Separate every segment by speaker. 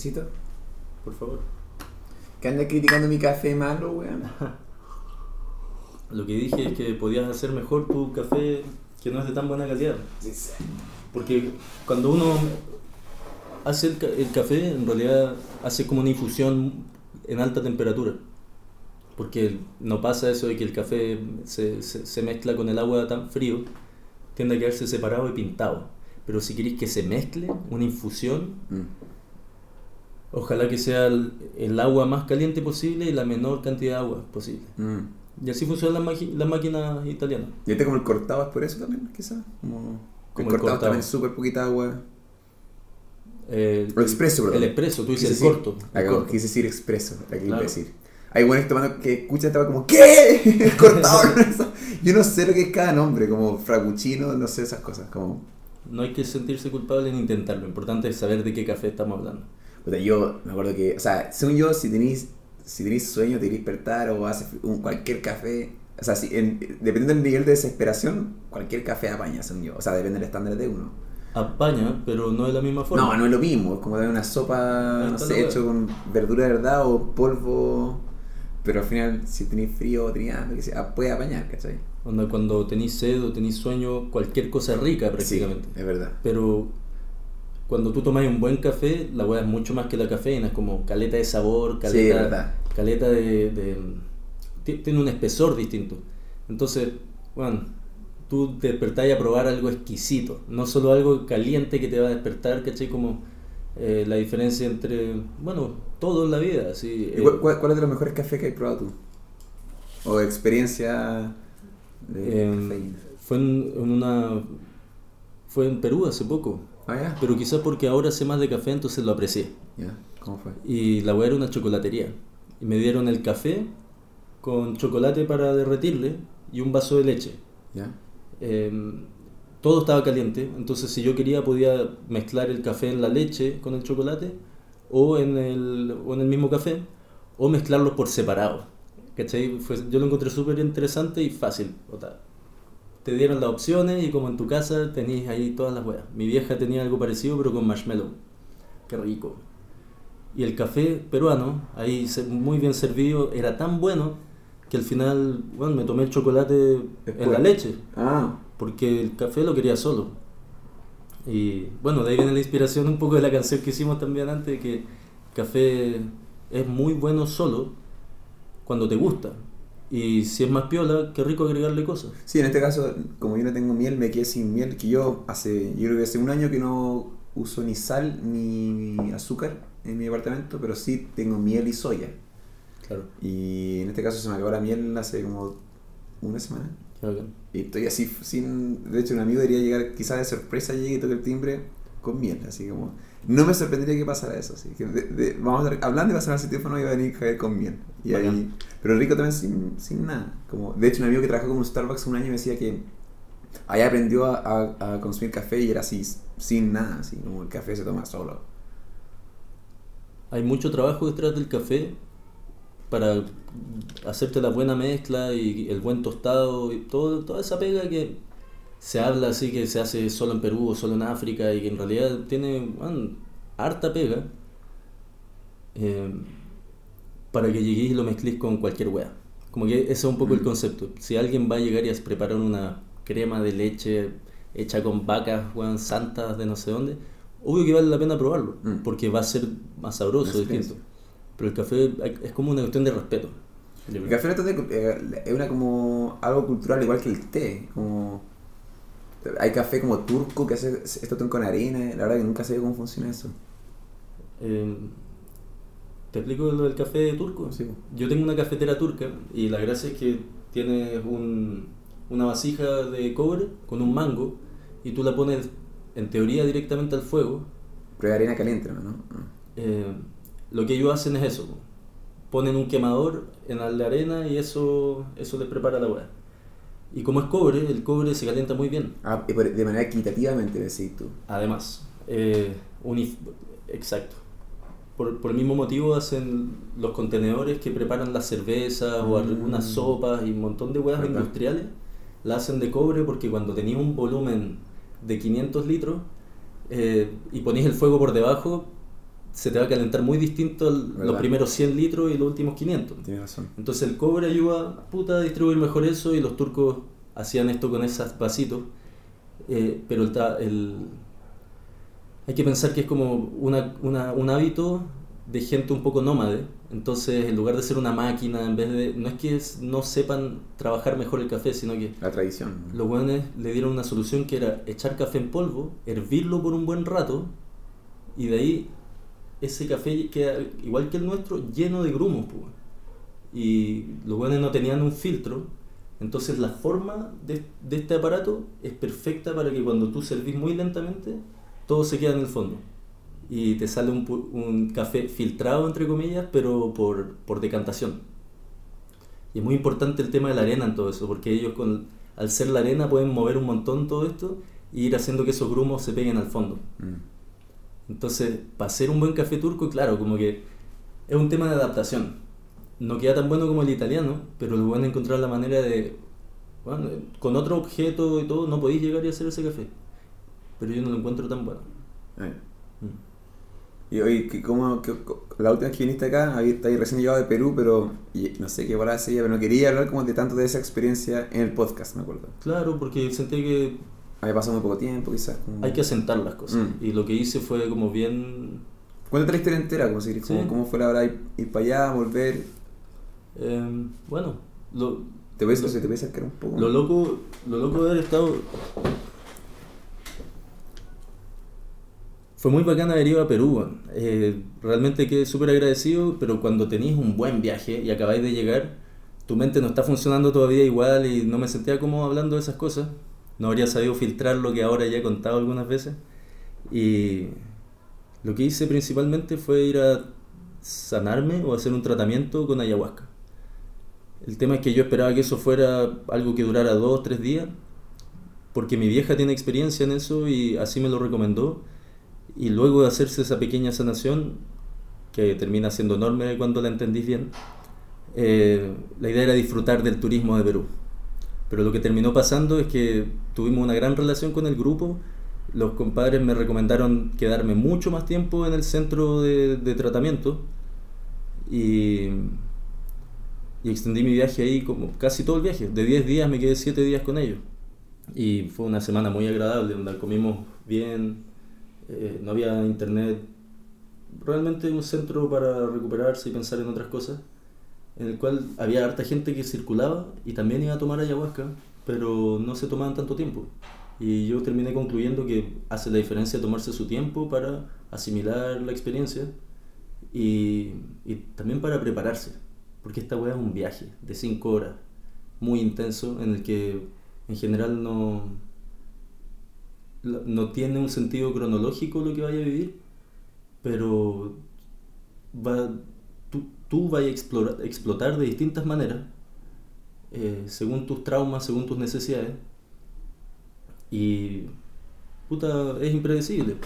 Speaker 1: cafecito?
Speaker 2: Por favor.
Speaker 1: ¿Qué andas criticando mi café malo, weón?
Speaker 2: Lo que dije es que podías hacer mejor tu café que no es de tan buena calidad. Porque cuando uno hace el, ca- el café, en realidad hace como una infusión en alta temperatura. Porque no pasa eso de que el café se, se, se mezcla con el agua tan frío, tiende a quedarse separado y pintado. Pero si queréis que se mezcle, una infusión,
Speaker 1: Mm.
Speaker 2: Ojalá que sea el, el agua más caliente posible y la menor cantidad de agua posible.
Speaker 1: Mm.
Speaker 2: Y así funcionan las, las máquinas italianas.
Speaker 1: ¿Y este como el cortado es por eso también, quizás? Como,
Speaker 2: Como
Speaker 1: el
Speaker 2: el
Speaker 1: cortado también súper poquita agua.
Speaker 2: El,
Speaker 1: O expreso, perdón.
Speaker 2: El expreso, tú dices el
Speaker 1: decir-
Speaker 2: corto.
Speaker 1: Ah,
Speaker 2: el
Speaker 1: como
Speaker 2: corto.
Speaker 1: quise decir expreso, la que
Speaker 2: Claro.
Speaker 1: decir. Hay buenos tomando que escuchan estaba como ¿Qué? El cortado. Yo no sé lo que es cada nombre, como frappuccino, no sé esas cosas. Como,
Speaker 2: No hay que sentirse culpable ni intentarlo. Lo importante es saber de qué café estamos hablando.
Speaker 1: Puta, yo me acuerdo que, o sea, según yo, si tenéis si tenéis sueño, te queréis despertar o haces un, cualquier café, o sea, si, en- dependiendo del nivel de desesperación, cualquier café apaña, según yo. O sea, depende del estándar de uno.
Speaker 2: Apaña, pero no de la misma forma.
Speaker 1: No, no es lo mismo, es como dar una sopa, no sé, hecho con verdura de verdad o polvo. Pero al final, si tenéis frío o tenéis hambre, sea, puede apañar, ¿cachai?
Speaker 2: Onda, cuando tenéis sed o tenéis sueño, cualquier cosa rica prácticamente.
Speaker 1: Sí, es verdad.
Speaker 2: Pero cuando tú tomas un buen café, la hueá es mucho más que la cafeína. Es como caleta de sabor,
Speaker 1: Sí,
Speaker 2: caleta,
Speaker 1: verdad.
Speaker 2: caleta de, de- ti- Tiene un espesor distinto. Entonces, bueno, tú te despertás a probar algo exquisito. No solo algo caliente que te va a despertar, ¿cachai? Como eh, la diferencia entre, bueno, todo en la vida. Así,
Speaker 1: ¿Y
Speaker 2: eh,
Speaker 1: cuál, cuál- es de los mejores cafés que has probado tú? O experiencia de
Speaker 2: em,
Speaker 1: cafeína.
Speaker 2: fue en, en una... Fue en Perú hace poco.
Speaker 1: Ah.
Speaker 2: Pero quizás porque ahora sé más de café, entonces lo aprecié.
Speaker 1: Ya, ¿cómo fue?
Speaker 2: Y la weá era una chocolatería. Y me dieron el café con chocolate para derretirle y un vaso de leche. Eh, todo estaba caliente, entonces si yo quería podía mezclar el café en la leche con el chocolate o en el, o en el mismo café o mezclarlos por separado. ¿Cachai? Fue- yo lo encontré súper interesante y fácil. O Te dieron las opciones y como en tu casa tenéis ahí todas las weas. Mi vieja tenía algo parecido pero con marshmallow. Qué rico. Y el café peruano, ahí muy bien servido, era tan bueno que al final, bueno, me tomé el chocolate en la leche
Speaker 1: Ah,
Speaker 2: porque el café lo quería solo. Y bueno, de ahí viene la inspiración un poco de la canción que hicimos también antes, que café es muy bueno solo cuando te gusta. Y si es más piola, qué rico agregarle cosas.
Speaker 1: sí, en este caso, como yo no tengo miel, me quedé sin miel, que yo hace, yo creo que hace un año que no uso ni sal ni azúcar en mi departamento, pero sí tengo miel y soya.
Speaker 2: Claro.
Speaker 1: Y en este caso se me acabó la miel hace como una semana.
Speaker 2: bacán.
Speaker 1: Y estoy así, sin. De hecho, un amigo debería llegar, quizás de sorpresa, llegue y toque el timbre con miel. Así como. No me sorprendería que pasara eso. Así que de- de- vamos a, hablando de pasar al teléfono y va a venir Javier con miel. Y ahí, pero rico también sin, sin nada. Como, de hecho, un amigo que trabajó con un Starbucks un año me decía que allá aprendió a, a- a consumir café y era así, sin nada. Así como el café se toma solo.
Speaker 2: Hay mucho trabajo detrás del café para hacerte la buena mezcla y el buen tostado y todo, toda esa pega que se habla así que se hace solo en Perú o solo en África y que en realidad tiene bueno, harta pega eh, para que lleguéis y lo mezcléis con cualquier wea. Como que ese es un poco el
Speaker 1: Mm.
Speaker 2: concepto. Si alguien va a llegar y a preparar una crema de leche hecha con vacas weón, santas de no sé dónde, obvio que vale la pena probarlo,
Speaker 1: Mm.
Speaker 2: porque va a ser más sabroso, distinto. Pero el café es como una cuestión de respeto.
Speaker 1: El café eh, es una como algo cultural igual que el té. Como, hay café como turco que hace esto con arena. La verdad que nunca sé cómo funciona eso.
Speaker 2: Eh, ¿Te explico lo del café turco?
Speaker 1: Sí.
Speaker 2: Yo tengo una cafetera turca y la gracia es que tienes un, una vasija de cobre con un mango y tú la pones en teoría directamente al fuego.
Speaker 1: Pero es arena caliente, ¿no?
Speaker 2: Eh, lo que ellos hacen es eso. po. Ponen un quemador en la arena y eso, eso les prepara la hueá. Y como es cobre, el cobre se calienta muy bien.
Speaker 1: Ah, de manera equitativamente, decís tú.
Speaker 2: Además, eh, unif- exacto. Por, por el mismo motivo hacen los contenedores que preparan las cervezas o
Speaker 1: Mm.
Speaker 2: algunas sopas y un montón de huevas
Speaker 1: ¿Verdad?
Speaker 2: industriales. La hacen de cobre porque cuando tenéis un volumen de 500 litros eh, y ponéis el fuego por debajo, se te va a calentar muy distinto el- los primeros 100 litros y los últimos 500.
Speaker 1: Tienes razón.
Speaker 2: Entonces el cobre ayuda puta, a distribuir mejor eso y los turcos hacían esto con esos vasitos. Eh, pero el, el- hay que pensar que es como una, una- un hábito de gente un poco nómade. Entonces en lugar de ser una máquina, en vez de... No es que no sepan trabajar mejor el café, sino que
Speaker 1: La tradición.
Speaker 2: los buenos le dieron una solución que era echar café en polvo, hervirlo por un buen rato y de ahí ese café queda igual que el nuestro lleno de grumos. Y los buenos no tenían un filtro, entonces la forma de, de este aparato es perfecta para que cuando tú servís muy lentamente todo se queda en el fondo. Y te sale un, un café filtrado, entre comillas, pero por, por decantación. Y es muy importante el tema de la arena en todo eso, porque ellos con, al ser la arena pueden mover un montón todo esto y ir haciendo que esos grumos se peguen al fondo.
Speaker 1: Mm.
Speaker 2: Entonces, para hacer un buen café turco, claro, como que es un tema de adaptación. No queda tan bueno como el italiano, pero lo van a encontrar la manera de, bueno, con otro objeto y todo, no podéis llegar y hacer ese café. Pero yo no lo encuentro tan bueno.
Speaker 1: Eh.
Speaker 2: Mm.
Speaker 1: Y oye, que- co- la última vez que viniste acá, estáis recién llegado de Perú, pero y no sé qué palabra sería, pero no quería hablar como de tanto de esa experiencia en el podcast, me acuerdo.
Speaker 2: Claro, porque sentí que
Speaker 1: Había pasado muy poco tiempo, quizás. como-
Speaker 2: hay que asentar las cosas.
Speaker 1: Mm.
Speaker 2: Y lo que hice fue como bien...
Speaker 1: Cuéntate la historia entera, como si querés,
Speaker 2: Sí.
Speaker 1: como, cómo fue la hora de ir, ir para allá, volver.
Speaker 2: eh, bueno, lo,
Speaker 1: ¿Te ves,
Speaker 2: Lo-
Speaker 1: se te puede acercar un poco?
Speaker 2: Lo loco, lo loco de haber estado. Fue muy bacán haber ido a Perú. Eh, realmente quedé súper agradecido, pero cuando tenéis un buen viaje y acabáis de llegar, tu mente no está funcionando todavía igual y no me sentía como hablando de esas cosas. No habría sabido filtrar lo que ahora ya he contado algunas veces. Y lo que hice principalmente fue ir a sanarme o hacer un tratamiento con ayahuasca. El tema es que yo esperaba que eso fuera algo que durara dos, tres días, porque mi vieja tiene experiencia en eso y así me lo recomendó. Y luego de hacerse esa pequeña sanación, que termina siendo enorme cuando la entendís bien, eh, la idea era disfrutar del turismo de Perú. Pero lo que terminó pasando es que tuvimos una gran relación con el grupo. Los compadres me recomendaron quedarme mucho más tiempo en el centro de, de tratamiento. Y y extendí mi viaje ahí como casi todo el viaje. De 10 días me quedé 7 días con ellos. Y fue una semana muy agradable, donde comimos bien, eh, no había internet. Realmente un centro para recuperarse y pensar en otras cosas, en el cual había harta gente que circulaba y también iba a tomar ayahuasca, pero no se tomaban tanto tiempo. Y yo terminé concluyendo que hace la diferencia tomarse su tiempo para asimilar la experiencia y, y también para prepararse. Porque esta weá es un viaje de 5 horas, muy intenso, en el que en general no, no tiene un sentido cronológico lo que vaya a vivir, pero va, tú, vas a explorar, explotar de distintas maneras, eh, según tus traumas, según tus necesidades, y puta, es impredecible.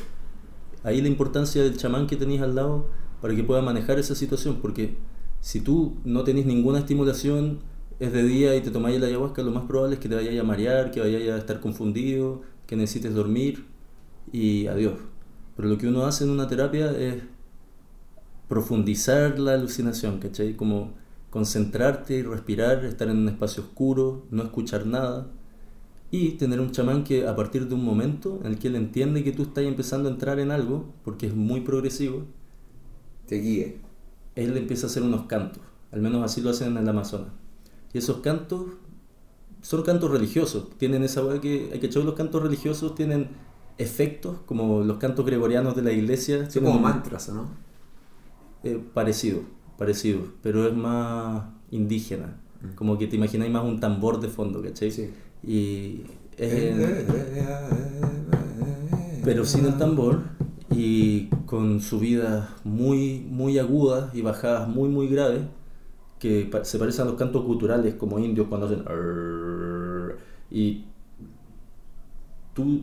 Speaker 2: Ahí la importancia del chamán que tenéis al lado para que pueda manejar esa situación, porque si tú no tenés ninguna estimulación, es de día y te tomáis la ayahuasca, lo más probable es que te vayas a marear, que vayas a estar confundido, que necesites dormir y adiós. Pero lo que uno hace en una terapia es profundizar la alucinación, ¿cachai? Como concentrarte y respirar, estar en un espacio oscuro, no escuchar nada y tener un chamán que a partir de un momento en el que él entiende que tú estás empezando a entrar en algo, porque es muy progresivo,
Speaker 1: Te guíe.
Speaker 2: él empieza a hacer unos cantos, al menos así lo hacen en el Amazonas. Y esos cantos son cantos religiosos, tienen esa weá que, hay que echar los cantos religiosos, tienen efectos como los cantos gregorianos de la iglesia.
Speaker 1: Son como
Speaker 2: un-
Speaker 1: mantras, ¿o ¿no?
Speaker 2: Eh, parecido, parecido, pero es más indígena, como que te imagináis más un tambor de fondo, ¿cachai?
Speaker 1: Sí.
Speaker 2: Y es- pero sin el tambor y con subidas muy muy agudas y bajadas muy muy graves que se parecen a los cantos culturales como indios cuando hacen y tú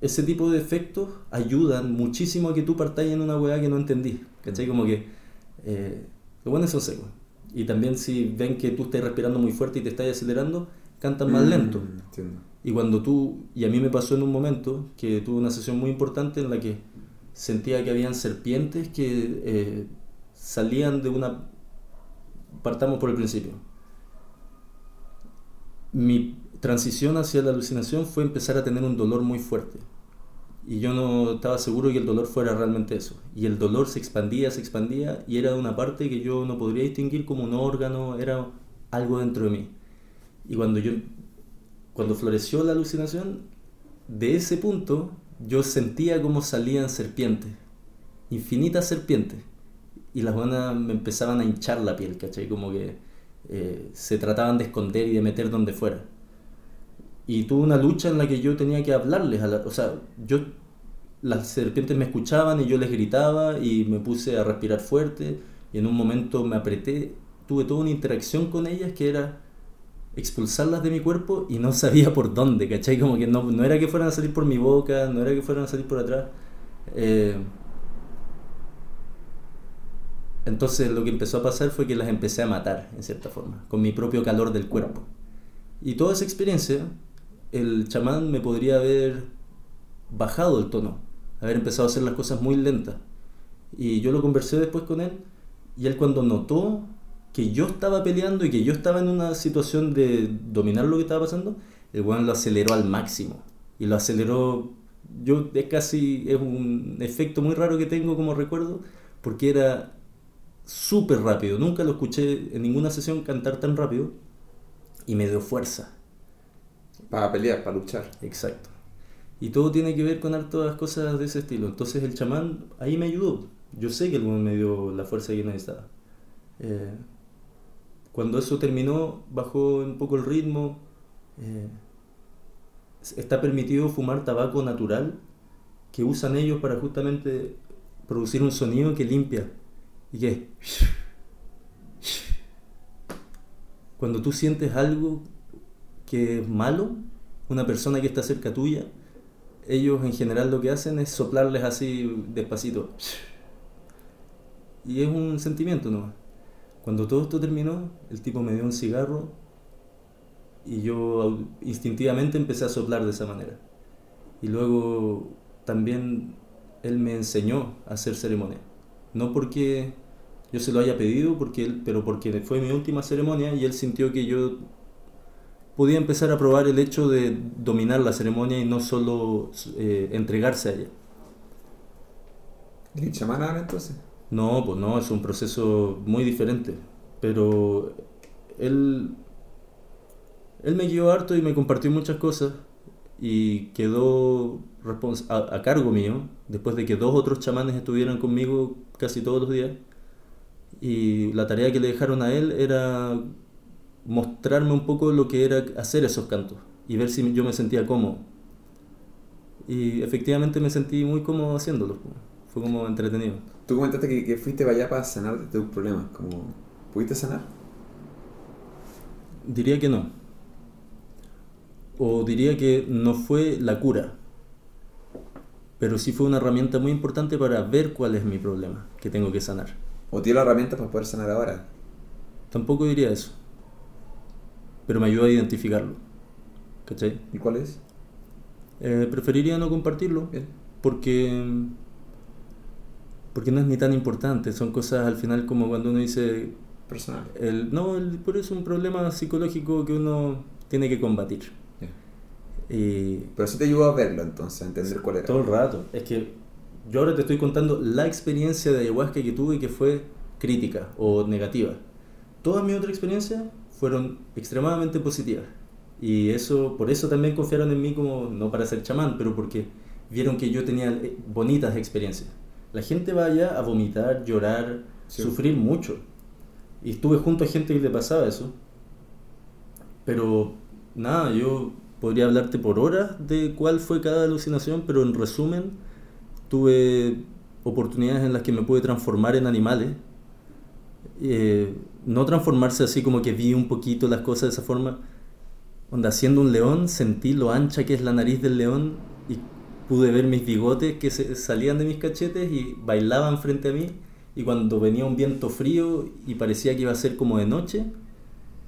Speaker 2: ese tipo de efectos ayudan muchísimo a que tú partáis en una weá que no entendí ¿cachai? como que eh, lo bueno son secos y también si ven que tú estás respirando muy fuerte y te estás acelerando cantan más
Speaker 1: Mm,
Speaker 2: lento
Speaker 1: Entiendo.
Speaker 2: y cuando tú, y a mí me pasó en un momento que tuve una sesión muy importante en la que sentía que habían serpientes que eh, salían de una... Partamos por el principio. Mi transición hacia la alucinación fue empezar a tener un dolor muy fuerte. Y yo no estaba seguro que el dolor fuera realmente eso. Y el dolor se expandía, se expandía, y era una parte que yo no podría distinguir como un órgano, era algo dentro de mí. Y cuando yo, cuando floreció la alucinación, de ese punto yo sentía como salían serpientes, infinitas serpientes. Y las buenas me empezaban a hinchar la piel, ¿cachai? Como que eh, se trataban de esconder y de meter donde fuera. Y tuve una lucha en la que yo tenía que hablarles, a la, o sea, yo, las serpientes me escuchaban y yo les gritaba y me puse a respirar fuerte y en un momento me apreté, tuve toda una interacción con ellas que era expulsarlas de mi cuerpo y no sabía por dónde, ¿cachai? Como que no, no era que fueran a salir por mi boca, no era que fueran a salir por atrás. Eh, entonces lo que empezó a pasar fue que las empecé a matar, en cierta forma, con mi propio calor del cuerpo. Y toda esa experiencia, el chamán me podría haber bajado el tono, haber empezado a hacer las cosas muy lentas. Y yo lo conversé después con él, y él cuando notó que yo estaba peleando y que yo estaba en una situación de dominar lo que estaba pasando, el weón lo aceleró al máximo. Y lo aceleró, yo es casi, es un efecto muy raro que tengo como recuerdo, porque era súper rápido. Nunca lo escuché en ninguna sesión cantar tan rápido y me dio fuerza.
Speaker 1: Para pelear, para luchar.
Speaker 2: Exacto. Y todo tiene que ver con hartas cosas de ese estilo. Entonces el chamán ahí me ayudó. Yo sé que el me dio la fuerza que necesitaba. Eh, cuando eso terminó, bajó un poco el ritmo. Eh, está permitido fumar tabaco natural que usan ellos para justamente producir un sonido que limpia y que cuando tú sientes algo que es malo, una persona que está cerca tuya, ellos en general lo que hacen es soplarles así despacito. Y es un sentimiento, ¿no? Cuando todo esto terminó, el tipo me dio un cigarro y yo instintivamente empecé a soplar de esa manera. Y luego también él me enseñó a hacer ceremonia. No porque yo se lo haya pedido, porque él, pero porque fue mi última ceremonia y él sintió que yo podía empezar a probar el hecho de dominar la ceremonia y no solo eh, entregarse a ella.
Speaker 1: ¿Y chamán ahora entonces?
Speaker 2: No, pues no, es un proceso muy diferente. Pero él, él me guió harto y me compartió muchas cosas y quedó a, a, cargo mío después de que dos otros chamanes estuvieran conmigo casi todos los días. Y la tarea que le dejaron a él era mostrarme un poco lo que era hacer esos cantos y ver si yo me sentía cómodo. Y efectivamente me sentí muy cómodo haciéndolo. Fue como entretenido.
Speaker 1: Tú comentaste que, que fuiste para allá para sanar de tus problemas. Como, ¿Pudiste sanar?
Speaker 2: Diría que no. O diría que no fue la cura. Pero sí fue una herramienta muy importante para ver cuál es mi problema que tengo que sanar.
Speaker 1: ¿O tiene la herramienta para poder sanar ahora?
Speaker 2: Tampoco diría eso. Pero me ayudó a identificarlo. ¿Cachai?
Speaker 1: ¿Y cuál es?
Speaker 2: Eh, preferiría no compartirlo. Porque porque no es ni tan importante, son cosas al final como cuando uno dice...
Speaker 1: Personal.
Speaker 2: El, no, el, pero es un problema psicológico que uno tiene que combatir. Y,
Speaker 1: pero sí te ayudó a verlo entonces, a entender cuál era.
Speaker 2: Todo el rato. Es que yo ahora te estoy contando la experiencia de ayahuasca que tuve que fue crítica o negativa. Todas mis otras experiencias fueron extremadamente positivas. Y eso, por eso también confiaron en mí como, no para ser chamán, pero porque vieron que yo tenía eh, bonitas experiencias. La gente va allá a vomitar, llorar, sufrir mucho. Y estuve junto a gente que le pasaba eso. Pero nada, yo podría hablarte por horas de cuál fue cada alucinación, pero en resumen, tuve oportunidades en las que me pude transformar en animales. Eh, no transformarse así como que vi un poquito las cosas de esa forma. Onda, siendo un león, sentí lo ancha que es la nariz del león y pude ver mis bigotes que se salían de mis cachetes y bailaban frente a mí. Y cuando venía un viento frío y parecía que iba a ser como de noche,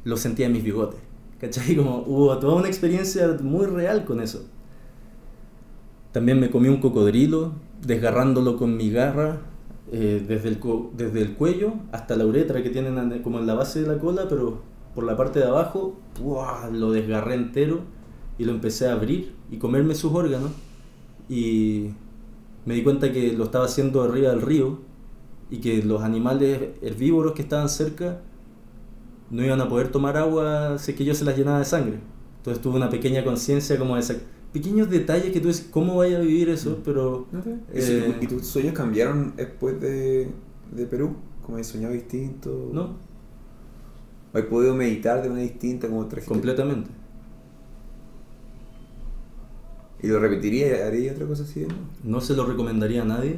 Speaker 2: lo sentía en mis bigotes. ¿Cachai? Como hubo toda una experiencia muy real con eso. También me comí un cocodrilo desgarrándolo con mi garra eh, desde, el, desde el cuello hasta la uretra que tienen como en la base de la cola, pero por la parte de abajo, lo desgarré entero y lo empecé a abrir y comerme sus órganos. Y me di cuenta que lo estaba haciendo arriba del río y que los animales herbívoros que estaban cerca no iban a poder tomar agua si que yo se las llenaba de sangre. Entonces tuve una pequeña conciencia como de pequeños detalles que tú dices, ¿cómo vaya a vivir eso? Mm. Pero...
Speaker 1: Eh, ¿Y tus sueños cambiaron después de, de Perú? ¿Cómo has soñado distinto?
Speaker 2: No.
Speaker 1: ¿Has podido meditar de una distinta como otra
Speaker 2: Completamente.
Speaker 1: ¿Y lo repetiría? ¿Haría otra cosa así?
Speaker 2: No se lo recomendaría a nadie.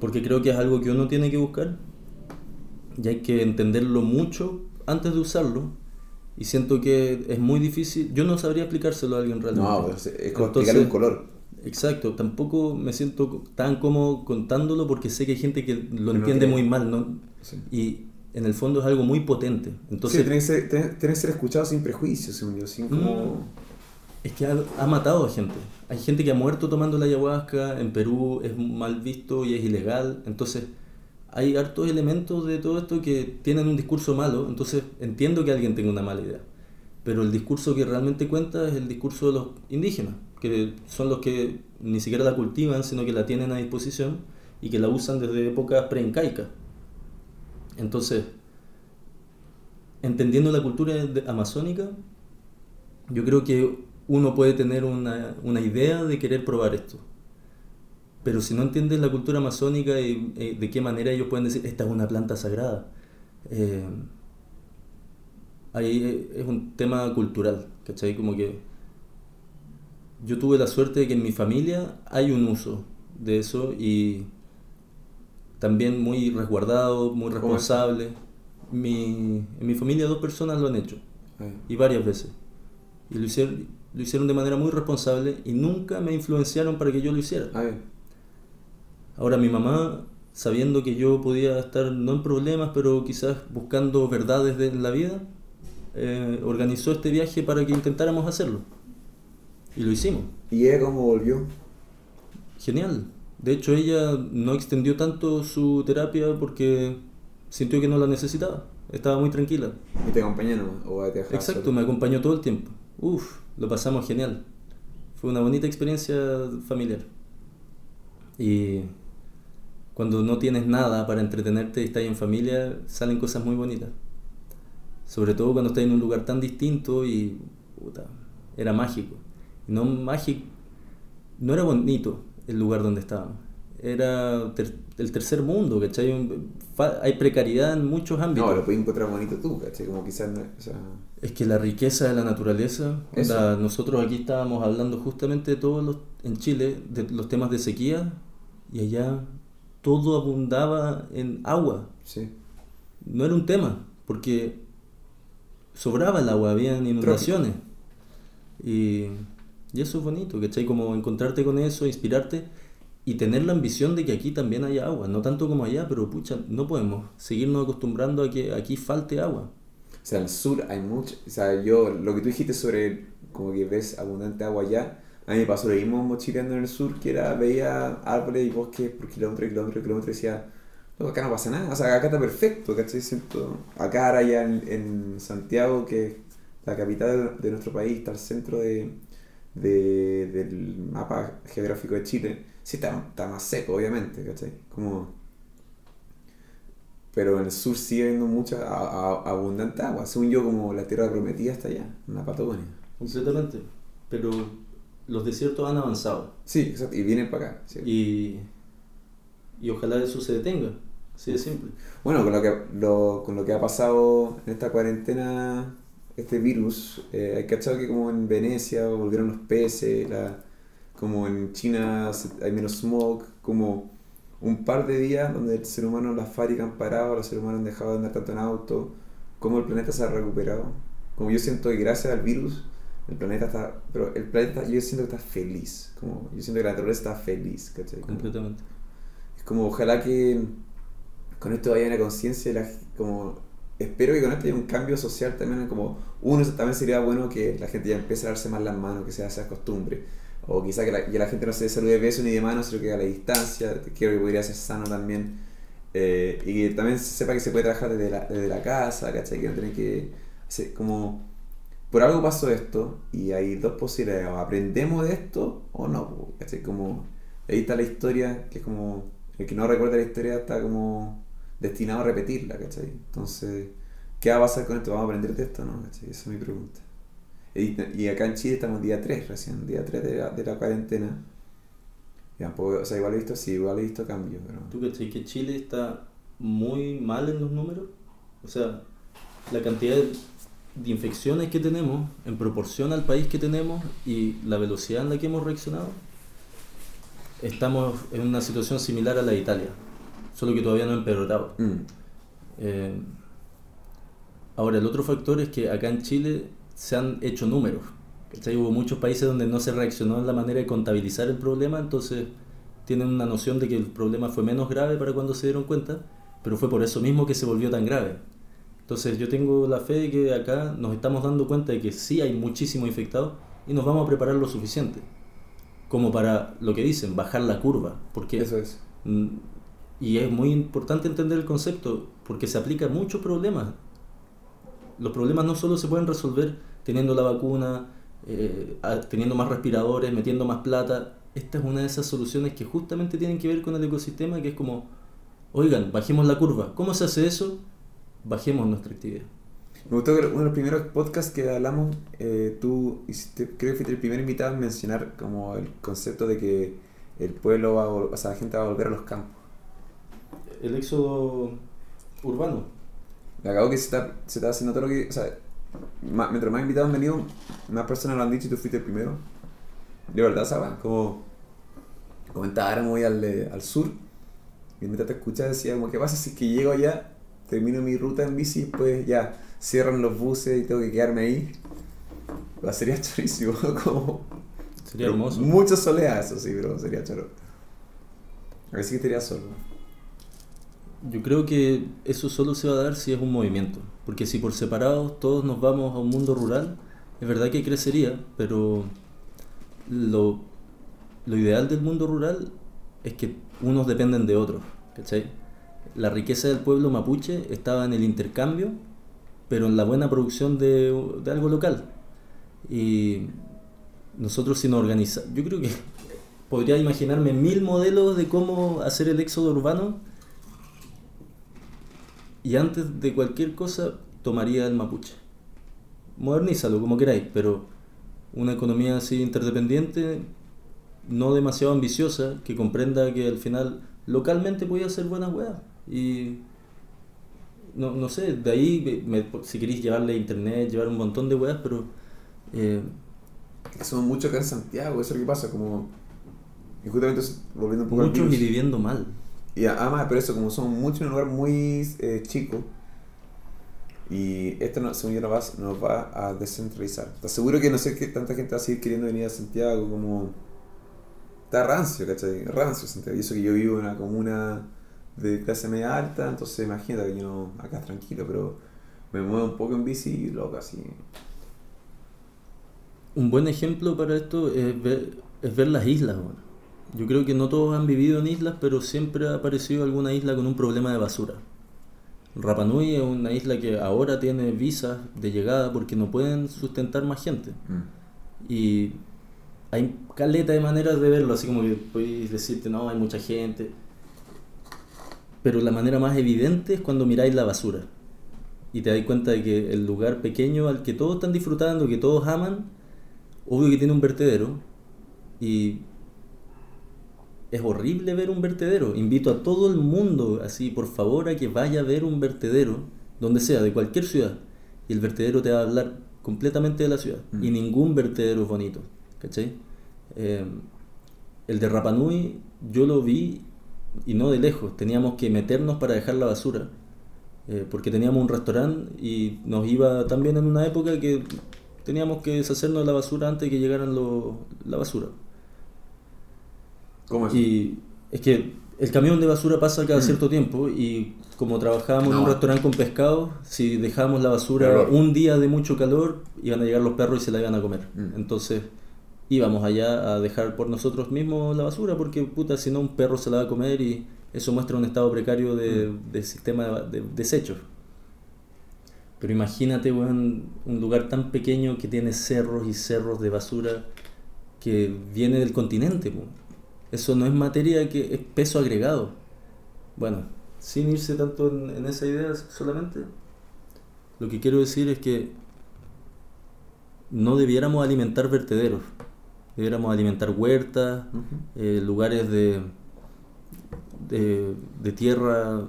Speaker 2: Porque creo que es algo que uno tiene que buscar. Y hay que entenderlo mucho antes de usarlo y siento que es muy difícil. Yo no sabría explicárselo a alguien realmente.
Speaker 1: No, pues, es como explicarle un color.
Speaker 2: Exacto, tampoco me siento tan cómodo contándolo porque sé que hay gente que lo entiende muy mal, ¿no? Y en el fondo es algo muy potente. Entonces,
Speaker 1: sí, tiene que, ser, que ser escuchado sin prejuicios, sin como...
Speaker 2: Mm. Es que ha, ha, matado a gente. Hay gente que ha muerto tomando la ayahuasca, en Perú es mal visto y es ilegal. Entonces, hay hartos elementos de todo esto que tienen un discurso malo, entonces entiendo que alguien tenga una mala idea. Pero el discurso que realmente cuenta es el discurso de los indígenas, que son los que ni siquiera la cultivan, sino que la tienen a disposición y que la usan desde épocas preincaicas. Entonces, entendiendo la cultura amazónica, yo creo que uno puede tener una, una idea de querer probar esto pero si no entiendes la cultura amazónica y eh, de qué manera ellos pueden decir, esta es una planta sagrada, eh, ahí es un tema cultural, ¿cachai? Como que yo tuve la suerte de que en mi familia hay un uso de eso y también muy resguardado, muy responsable. Mi, en mi familia dos personas lo han hecho y varias veces. Y lo hicieron, lo hicieron de manera muy responsable y nunca me influenciaron para que yo lo hiciera. Ahora mi mamá, sabiendo que yo podía estar no en problemas, pero quizás buscando verdades de la vida, eh, organizó este viaje para que intentáramos hacerlo. Y lo hicimos.
Speaker 1: ¿Y ella cómo volvió?
Speaker 2: Genial. De hecho, ella no extendió tanto su terapia porque sintió que no la necesitaba. Estaba muy tranquila.
Speaker 1: ¿Y te acompañó ¿O te
Speaker 2: Exacto, me acompañó todo el tiempo. Uf, lo pasamos genial. Fue una bonita experiencia familiar. Y cuando no tienes nada para entretenerte y estás en familia, salen cosas muy bonitas. Sobre todo cuando estás en un lugar tan distinto y puta, era mágico. No mágico, no era bonito el lugar donde estábamos. Era el tercer mundo, ¿cachai? Hay precariedad en muchos ámbitos.
Speaker 1: No, lo puedes encontrar bonito tú, ¿cachai? Como quizás
Speaker 2: Es que la riqueza de la naturaleza, nosotros aquí estábamos hablando justamente de todos los, en Chile, de los temas de sequía, y allá todo abundaba en agua.
Speaker 1: Sí.
Speaker 2: No era un tema, porque sobraba el agua, había inundaciones. Y, y, eso es bonito, ¿cachai? Como encontrarte con eso, inspirarte y tener la ambición de que aquí también haya agua. No tanto como allá, pero pucha, no podemos seguirnos acostumbrando a que aquí falte agua.
Speaker 1: O sea, en el sur hay mucho. O sea, yo, lo que tú dijiste sobre como que ves abundante agua allá a mí me pasó lo mismo mochileando en el sur, que era, veía árboles y bosques por kilómetros kilómetros kilómetros y decía, no, acá no pasa nada, o sea, acá está perfecto, ¿cachai? Siento, acá ahora ya en, Santiago, que es la capital de, nuestro país, está al centro de, de, del mapa geográfico de Chile, sí está, está más seco, obviamente, ¿cachai? Como... Pero en el sur sigue habiendo mucha abundante agua, según yo, como la tierra prometida está allá, en la Patagonia.
Speaker 2: Completamente. Pero los desiertos han avanzado.
Speaker 1: Sí, exacto, y vienen para acá.
Speaker 2: Y, y ojalá eso se detenga, así de simple.
Speaker 1: Bueno, con lo que, lo, con lo que ha pasado en esta cuarentena, este virus, eh, hay cachado que como en Venecia volvieron los peces, la, como en China hay menos smog, como un par de días donde el ser humano, las fábricas han parado, los seres humanos han dejado de andar tanto en auto, como el planeta se ha recuperado. Como yo siento que gracias al virus el planeta está, pero el planeta yo siento que está feliz, como yo siento que la naturaleza está feliz, ¿cachai?
Speaker 2: Completamente.
Speaker 1: Es como ojalá que con esto haya una conciencia, como espero que con esto haya un cambio social también, como uno también sería bueno que la gente ya empiece a darse más las manos, que sea esa costumbre, O quizá que la, la gente no se salude de beso ni de mano, sino que a la distancia, creo que podría ser sano también. Eh, y que también se sepa que se puede trabajar desde la, desde la casa, ¿cachai? Que no tiene que... hacer como... Por algo pasó esto y hay dos posibilidades, o aprendemos de esto o no, ¿cachai? Como... Ahí está la historia, que es como... El que no recuerda la historia está como destinado a repetirla, ¿cachai? Entonces, ¿qué va a pasar con esto? ¿Vamos a aprender de esto no? ¿cachai? Esa es mi pregunta. Y, y acá en Chile estamos día 3 recién, día 3 de la, de la cuarentena. Y tampoco, o sea, igual he visto, sí, igual he visto cambios, pero...
Speaker 2: ¿Tú crees que Chile está muy mal en los números? O sea, la cantidad de, de infecciones que tenemos en proporción al país que tenemos y la velocidad en la que hemos reaccionado, estamos en una situación similar a la de Italia, solo que todavía no ha empeorado.
Speaker 1: Mm.
Speaker 2: Eh, ahora, el otro factor es que acá en Chile se han hecho números. ¿cachai? Hubo muchos países donde no se reaccionó en la manera de contabilizar el problema, entonces tienen una noción de que el problema fue menos grave para cuando se dieron cuenta, pero fue por eso mismo que se volvió tan grave. Entonces yo tengo la fe de que acá nos estamos dando cuenta de que sí hay muchísimos infectados y nos vamos a preparar lo suficiente. Como para lo que dicen, bajar la curva. Porque
Speaker 1: Eso es.
Speaker 2: Mm, Y es muy importante entender el concepto porque se aplica a muchos problemas. Los problemas no solo se pueden resolver teniendo la vacuna, eh, teniendo más respiradores, metiendo más plata. Esta es una de esas soluciones que justamente tienen que ver con el ecosistema, que es como, oigan, bajemos la curva. ¿Cómo se hace eso? Bajemos nuestra actividad.
Speaker 1: Me gustó que uno de los primeros podcasts que hablamos, eh, tú hiciste, creo que fuiste el primer invitado en mencionar como el concepto de que el pueblo va a, o sea, la gente va a volver a los campos.
Speaker 2: El éxodo urbano.
Speaker 1: Me acabo que se está, se está haciendo todo lo que, o sea, mientras más invitados han venido, más personas lo han dicho y tú fuiste el primero. De verdad, ¿sabes? Como comentaba, ahora me voy al, de- al sur y mientras te escuchaba decía como, ¿qué pasa si es que llego allá, termino mi ruta en bici pues ya cierran los buses y tengo que quedarme ahí? Sería chorísimo, como...
Speaker 2: Sería
Speaker 1: pero
Speaker 2: hermoso.
Speaker 1: Mucha soledad, eso sí, pero sería choro. Así que estaría solo.
Speaker 2: Yo creo que eso solo se va a dar si es un movimiento, porque si por separado todos nos vamos a un mundo rural, es verdad que crecería, pero lo, lo ideal del mundo rural es que unos dependen de otros, ¿cachai? La riqueza del pueblo mapuche estaba en el intercambio, pero en la buena producción de, algo local. Y nosotros si nos organizamos, yo creo que podría imaginarme mil modelos de cómo hacer el éxodo urbano y antes de cualquier cosa tomaría el mapuche. Modernízalo como queráis, pero una economía así interdependiente, no demasiado ambiciosa, que comprenda que al final localmente podía hacer buenas weas. Y no, no sé, de ahí me- si queréis llevarle internet, llevar un montón de weas, pero eh,
Speaker 1: somos muchos acá en Santiago, eso es lo que pasa, como... Y justamente volviendo un poco al
Speaker 2: muchos y viviendo mal.
Speaker 1: Y además, pero eso, como somos muchos en un lugar muy eh, chico, y esto, no, según yo, nos va, nos va a descentralizar. ¿Estás seguro que no sé qué tanta gente va a seguir queriendo venir a Santiago? Como. Está rancio, ¿cachai? Rancio Santiago. Y eso que yo vivo en una comuna de clase media alta, entonces imagínate que yo no, acá tranquilo, pero me muevo un poco en bici y loco, así.
Speaker 2: Un buen ejemplo para esto es ver, es ver las islas. bueno. Yo creo que no todos han vivido en islas, pero siempre ha aparecido alguna isla con un problema de basura. Rapa Nui es una isla que ahora tiene visas de llegada porque no pueden sustentar más gente.
Speaker 1: Mm.
Speaker 2: Y hay caleta de maneras de verlo, así como que puedes decirte, no, hay mucha gente. Pero la manera más evidente es cuando miráis la basura. Y te das cuenta de que el lugar pequeño al que todos están disfrutando, que todos aman, obvio que tiene un vertedero. Y es horrible ver un vertedero. Invito a todo el mundo, así, por favor, a que vaya a ver un vertedero, donde sea, de cualquier ciudad. Y el vertedero te va a hablar completamente de la ciudad.
Speaker 1: Mm.
Speaker 2: Y ningún vertedero es bonito. ¿Cachai? Eh, el de Rapanui, yo lo vi y no de lejos. Teníamos que meternos para dejar la basura. eh, porque teníamos un restaurante y nos iba también en una época que teníamos que deshacernos de la basura antes de que llegaran los- la basura.
Speaker 1: ¿Cómo es?
Speaker 2: Y es que el camión de basura pasa cada
Speaker 1: Mm.
Speaker 2: cierto tiempo y como trabajábamos en un restaurante con pescado, si dejábamos la basura
Speaker 1: Calor.
Speaker 2: un día de mucho calor, iban a llegar los perros y se la iban a comer.
Speaker 1: Mm.
Speaker 2: Entonces íbamos allá a dejar por nosotros mismos la basura, porque puta, si no un perro se la va a comer y eso muestra un estado precario de,
Speaker 1: Mm.
Speaker 2: de sistema de, de desechos. Pero imagínate, weón, un lugar tan pequeño que tiene cerros y cerros de basura que viene del continente. Eso no es materia que es peso agregado. Bueno, sin irse tanto en, en esa idea solamente, lo que quiero decir es que no debiéramos alimentar vertederos, debiéramos alimentar huertas, eh, lugares de, de, de tierra,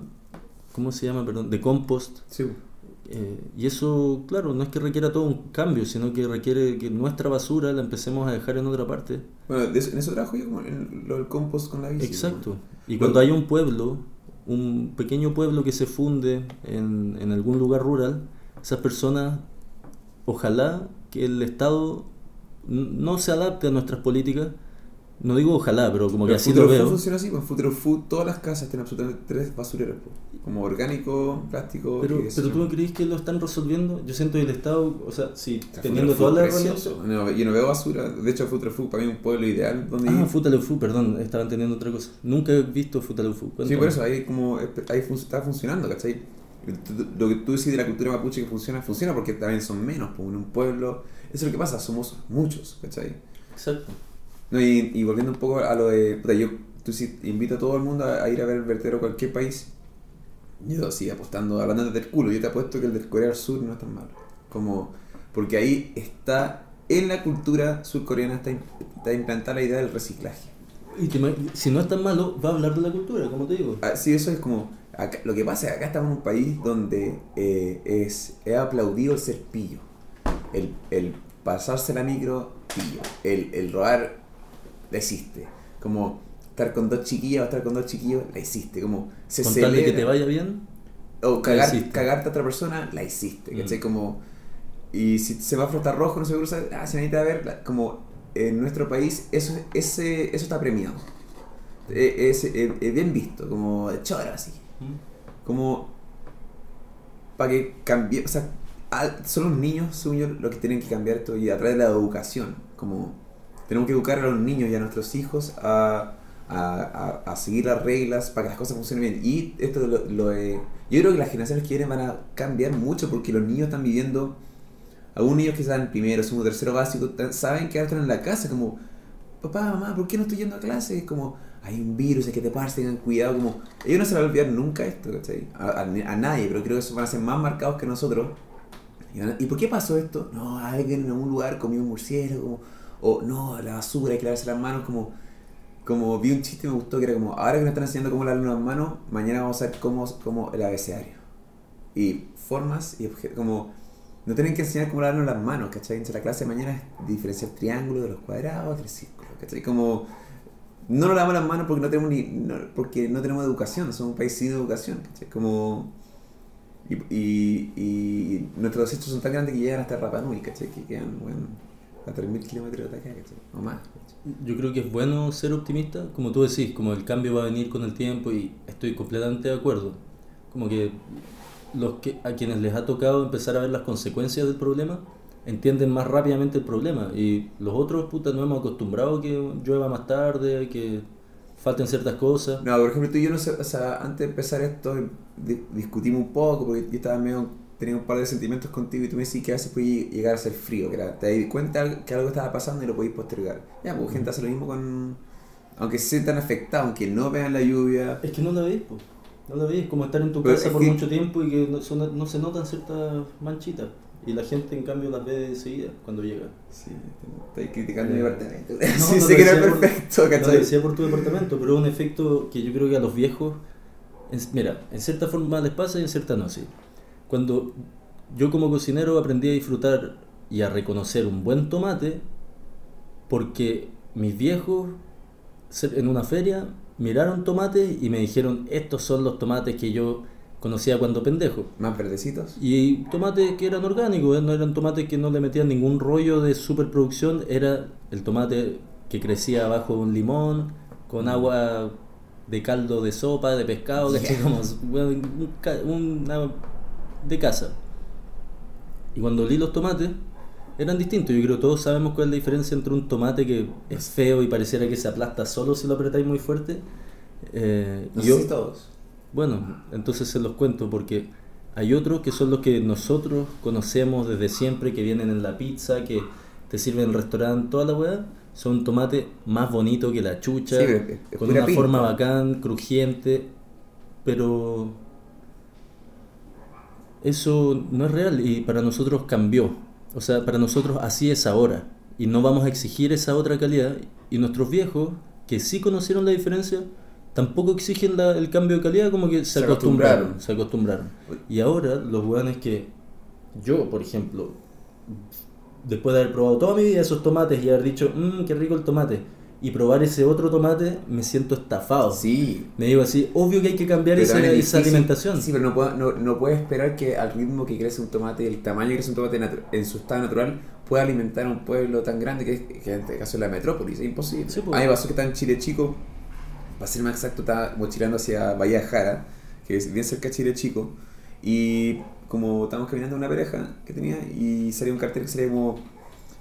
Speaker 2: ¿cómo se llama? Perdón, de compost.
Speaker 1: Sí.
Speaker 2: Eh, y eso, claro, no es que requiera todo un cambio, sino que requiere que nuestra basura la empecemos a dejar en otra parte.
Speaker 1: Bueno, de eso- en eso trabajo yo en lo del compost con la bici.
Speaker 2: Exacto. Y cuando hay un pueblo, un pequeño pueblo que se funde en, en algún lugar rural, esas personas, ojalá que el Estado no se adapte a nuestras políticas. No digo ojalá, pero como que
Speaker 1: Pero
Speaker 2: así
Speaker 1: Futuro
Speaker 2: lo
Speaker 1: Food
Speaker 2: veo.
Speaker 1: funciona así, pues Futuro Food, todas las casas tienen absolutamente tres basureros, pues. como orgánico, plástico
Speaker 2: Pero,
Speaker 1: y
Speaker 2: pero tú no crees que lo están resolviendo? Yo siento que el Estado, o sea, sí,
Speaker 1: O sea,
Speaker 2: teniendo
Speaker 1: Futuro
Speaker 2: todas
Speaker 1: Food
Speaker 2: las herramientas.
Speaker 1: No, yo no veo basura, de hecho Futuro Food para mí es un pueblo ideal donde
Speaker 2: Ah,
Speaker 1: ir.
Speaker 2: Futaleufú, perdón, estaba entendiendo otra cosa. Nunca he visto Futaleufú.
Speaker 1: Sí,
Speaker 2: cuéntame.
Speaker 1: por eso ahí como ahí fun- está funcionando, ¿cachai? Lo que tú decís de la cultura mapuche que funciona, funciona porque también son menos, pues en un pueblo, eso es lo que pasa, somos muchos, ¿cachai?
Speaker 2: Exacto.
Speaker 1: No, y, y volviendo un poco a lo de. puta, yo tú sí, invito a todo el mundo a, a ir a ver el vertedero a cualquier país. Yo sí apostando, hablando del culo, yo te apuesto que el de Corea del Sur no es tan malo. Como, porque ahí está, en la cultura surcoreana está, está implantada la idea del reciclaje.
Speaker 2: Y te si no es tan malo, va a hablar de la cultura, como te digo.
Speaker 1: Ah, Sí, eso es como. acá- lo que pasa es que acá estamos en un país donde eh, es, es aplaudido el ser pillo. El, el pasarse la micro, pillo. El, el robar, la hiciste. Como estar con dos chiquillas o estar con dos chiquillos, la hiciste. Como se
Speaker 2: Con tal de que te vaya bien,
Speaker 1: O cagar, cagarte a otra persona, la hiciste.
Speaker 2: Mm.
Speaker 1: ¿cachai? Como, y si se va a frotar rojo, no se cruza, ah, se necesita ver. la- Como en nuestro país, eso, ese, eso está premiado. Eh, Es, es- es bien visto, como de chora así. Como para que cambie, o sea, son los niños, según yo, los que tienen que cambiar esto y a través de la educación. Como tenemos que educar a los niños y a nuestros hijos a, a, a- seguir las reglas para que las cosas funcionen bien. Y esto lo, lo de- yo creo que las generaciones que vienen van a cambiar mucho porque los niños están viviendo, algunos niños que están primero, segundo, tercero básico, saben que están en la casa, como, papá, mamá, ¿por qué no estoy yendo a clase? Como, hay un virus, hay que taparse, tengan cuidado, como, ellos no se van a olvidar nunca esto, ¿cachai? A- a nadie, pero creo que eso van a ser más marcados que nosotros. Y, van a- ¿y por qué pasó esto? No, alguien en algún lugar comió un murciélago, como, o no, la basura, hay que lavarse las manos, como, como vi un chiste y me gustó que era como, ahora que nos están enseñando cómo lavar las manos, mañana vamos a ver cómo, cómo el abecedario. Y formas y objetos, como, no tienen que enseñar cómo lavarnos las manos, ¿cachai? Entonces la clase de mañana es diferenciar triángulos de los cuadrados, del círculo, ¿cachai? Como, no nos lavamos las manos porque no tenemos ni, porque no tenemos educación, somos un país sin educación, ¿cachai? Como, y, y, y nuestros desechos son tan grandes que llegan hasta Rapa Nui, ¿cachai? Que quedan, bueno, a 3.000 kilómetros de acá, ¿cachai? O.
Speaker 2: Yo creo que es bueno ser optimista, como tú decís, como el cambio va a venir con el tiempo y estoy completamente de acuerdo. Como que los que a quienes les ha tocado empezar a ver las consecuencias del problema entienden más rápidamente el problema y los otros puta nos hemos acostumbrado que llueva más tarde, que falten ciertas cosas.
Speaker 1: No, por ejemplo, tú y yo no sé, o sea, antes de empezar esto di- discutimos un poco porque yo estaba medio, tenía un par de sentimientos contigo y tú me decís que a veces puede llegar a ser frío, que era, te das cuenta que algo estaba pasando y lo podéis postergar. Ya, pues gente hace lo mismo con, aunque se sientan afectados, aunque no vean la lluvia.
Speaker 2: Es que no la veis, po. no la veis, como estar en tu
Speaker 1: Pero
Speaker 2: casa por
Speaker 1: que-
Speaker 2: mucho tiempo y que no, son- no se notan ciertas manchitas. Y la gente en cambio las ve enseguida cuando llega.
Speaker 1: Sí, estoy criticando mi
Speaker 2: Eh,
Speaker 1: departamento.
Speaker 2: no,
Speaker 1: sí,
Speaker 2: no lo
Speaker 1: que
Speaker 2: por-
Speaker 1: perfecto,
Speaker 2: No lo
Speaker 1: ¿cachai?
Speaker 2: decía por tu departamento, pero es un efecto que yo creo que a los viejos, en- mira, en cierta forma les pasa y en cierta no, sí. Cuando yo como cocinero aprendí a disfrutar y a reconocer un buen tomate, porque mis viejos en una feria miraron tomates y me dijeron, estos son los tomates que yo conocía cuando pendejo.
Speaker 1: Más verdecitos.
Speaker 2: Y tomates que eran orgánicos, ¿eh? no eran tomates que no le metían ningún rollo de superproducción, era el tomate que crecía bajo un limón, con agua de caldo de sopa, de pescado.
Speaker 1: Yeah.
Speaker 2: Como bueno, un ca- una- de casa. Y cuando olí los tomates, eran distintos. Yo creo que todos sabemos cuál es la diferencia entre un tomate que es feo y pareciera que se aplasta solo si lo apretáis muy fuerte. Eh,
Speaker 1: No sé si todos.
Speaker 2: Bueno, entonces se los cuento porque hay otros que son los que nosotros conocemos desde siempre, que vienen en la pizza, que te sirven en el restaurante, toda la weá. Son tomate más bonito que la chucha,
Speaker 1: Sí, pero es- es
Speaker 2: con una
Speaker 1: pinta.
Speaker 2: forma bacán, crujiente, pero eso no es real y para nosotros cambió. O sea, para nosotros así es ahora y no vamos a exigir esa otra calidad. Y nuestros viejos, que sí conocieron la diferencia, tampoco exigen la- el cambio de calidad, como que se,
Speaker 1: Se
Speaker 2: acostumbraron,
Speaker 1: acostumbraron.
Speaker 2: Se acostumbraron. Y ahora los weones que yo, por ejemplo, después de haber probado toda mi vida esos tomates y haber dicho, mmm, qué rico el tomate, y probar ese otro tomate, me siento estafado.
Speaker 1: Sí.
Speaker 2: Me digo así, obvio que hay que cambiar esa,
Speaker 1: es
Speaker 2: esa alimentación.
Speaker 1: Sí, pero no, puedo- no, no puedes esperar que al ritmo que crece un tomate, el tamaño que crece un tomate en su estado natural, pueda alimentar a un pueblo tan grande que, es- que en este caso es la metrópolis. Es imposible.
Speaker 2: Sí, pues.
Speaker 1: a mí me pasó que estaba en Chile Chico, para ser más exacto, estaba mochilando hacia Bahía Jara, que es bien cerca de Chile Chico, y como estábamos caminando una pareja que tenía, y salía un cartel que salía como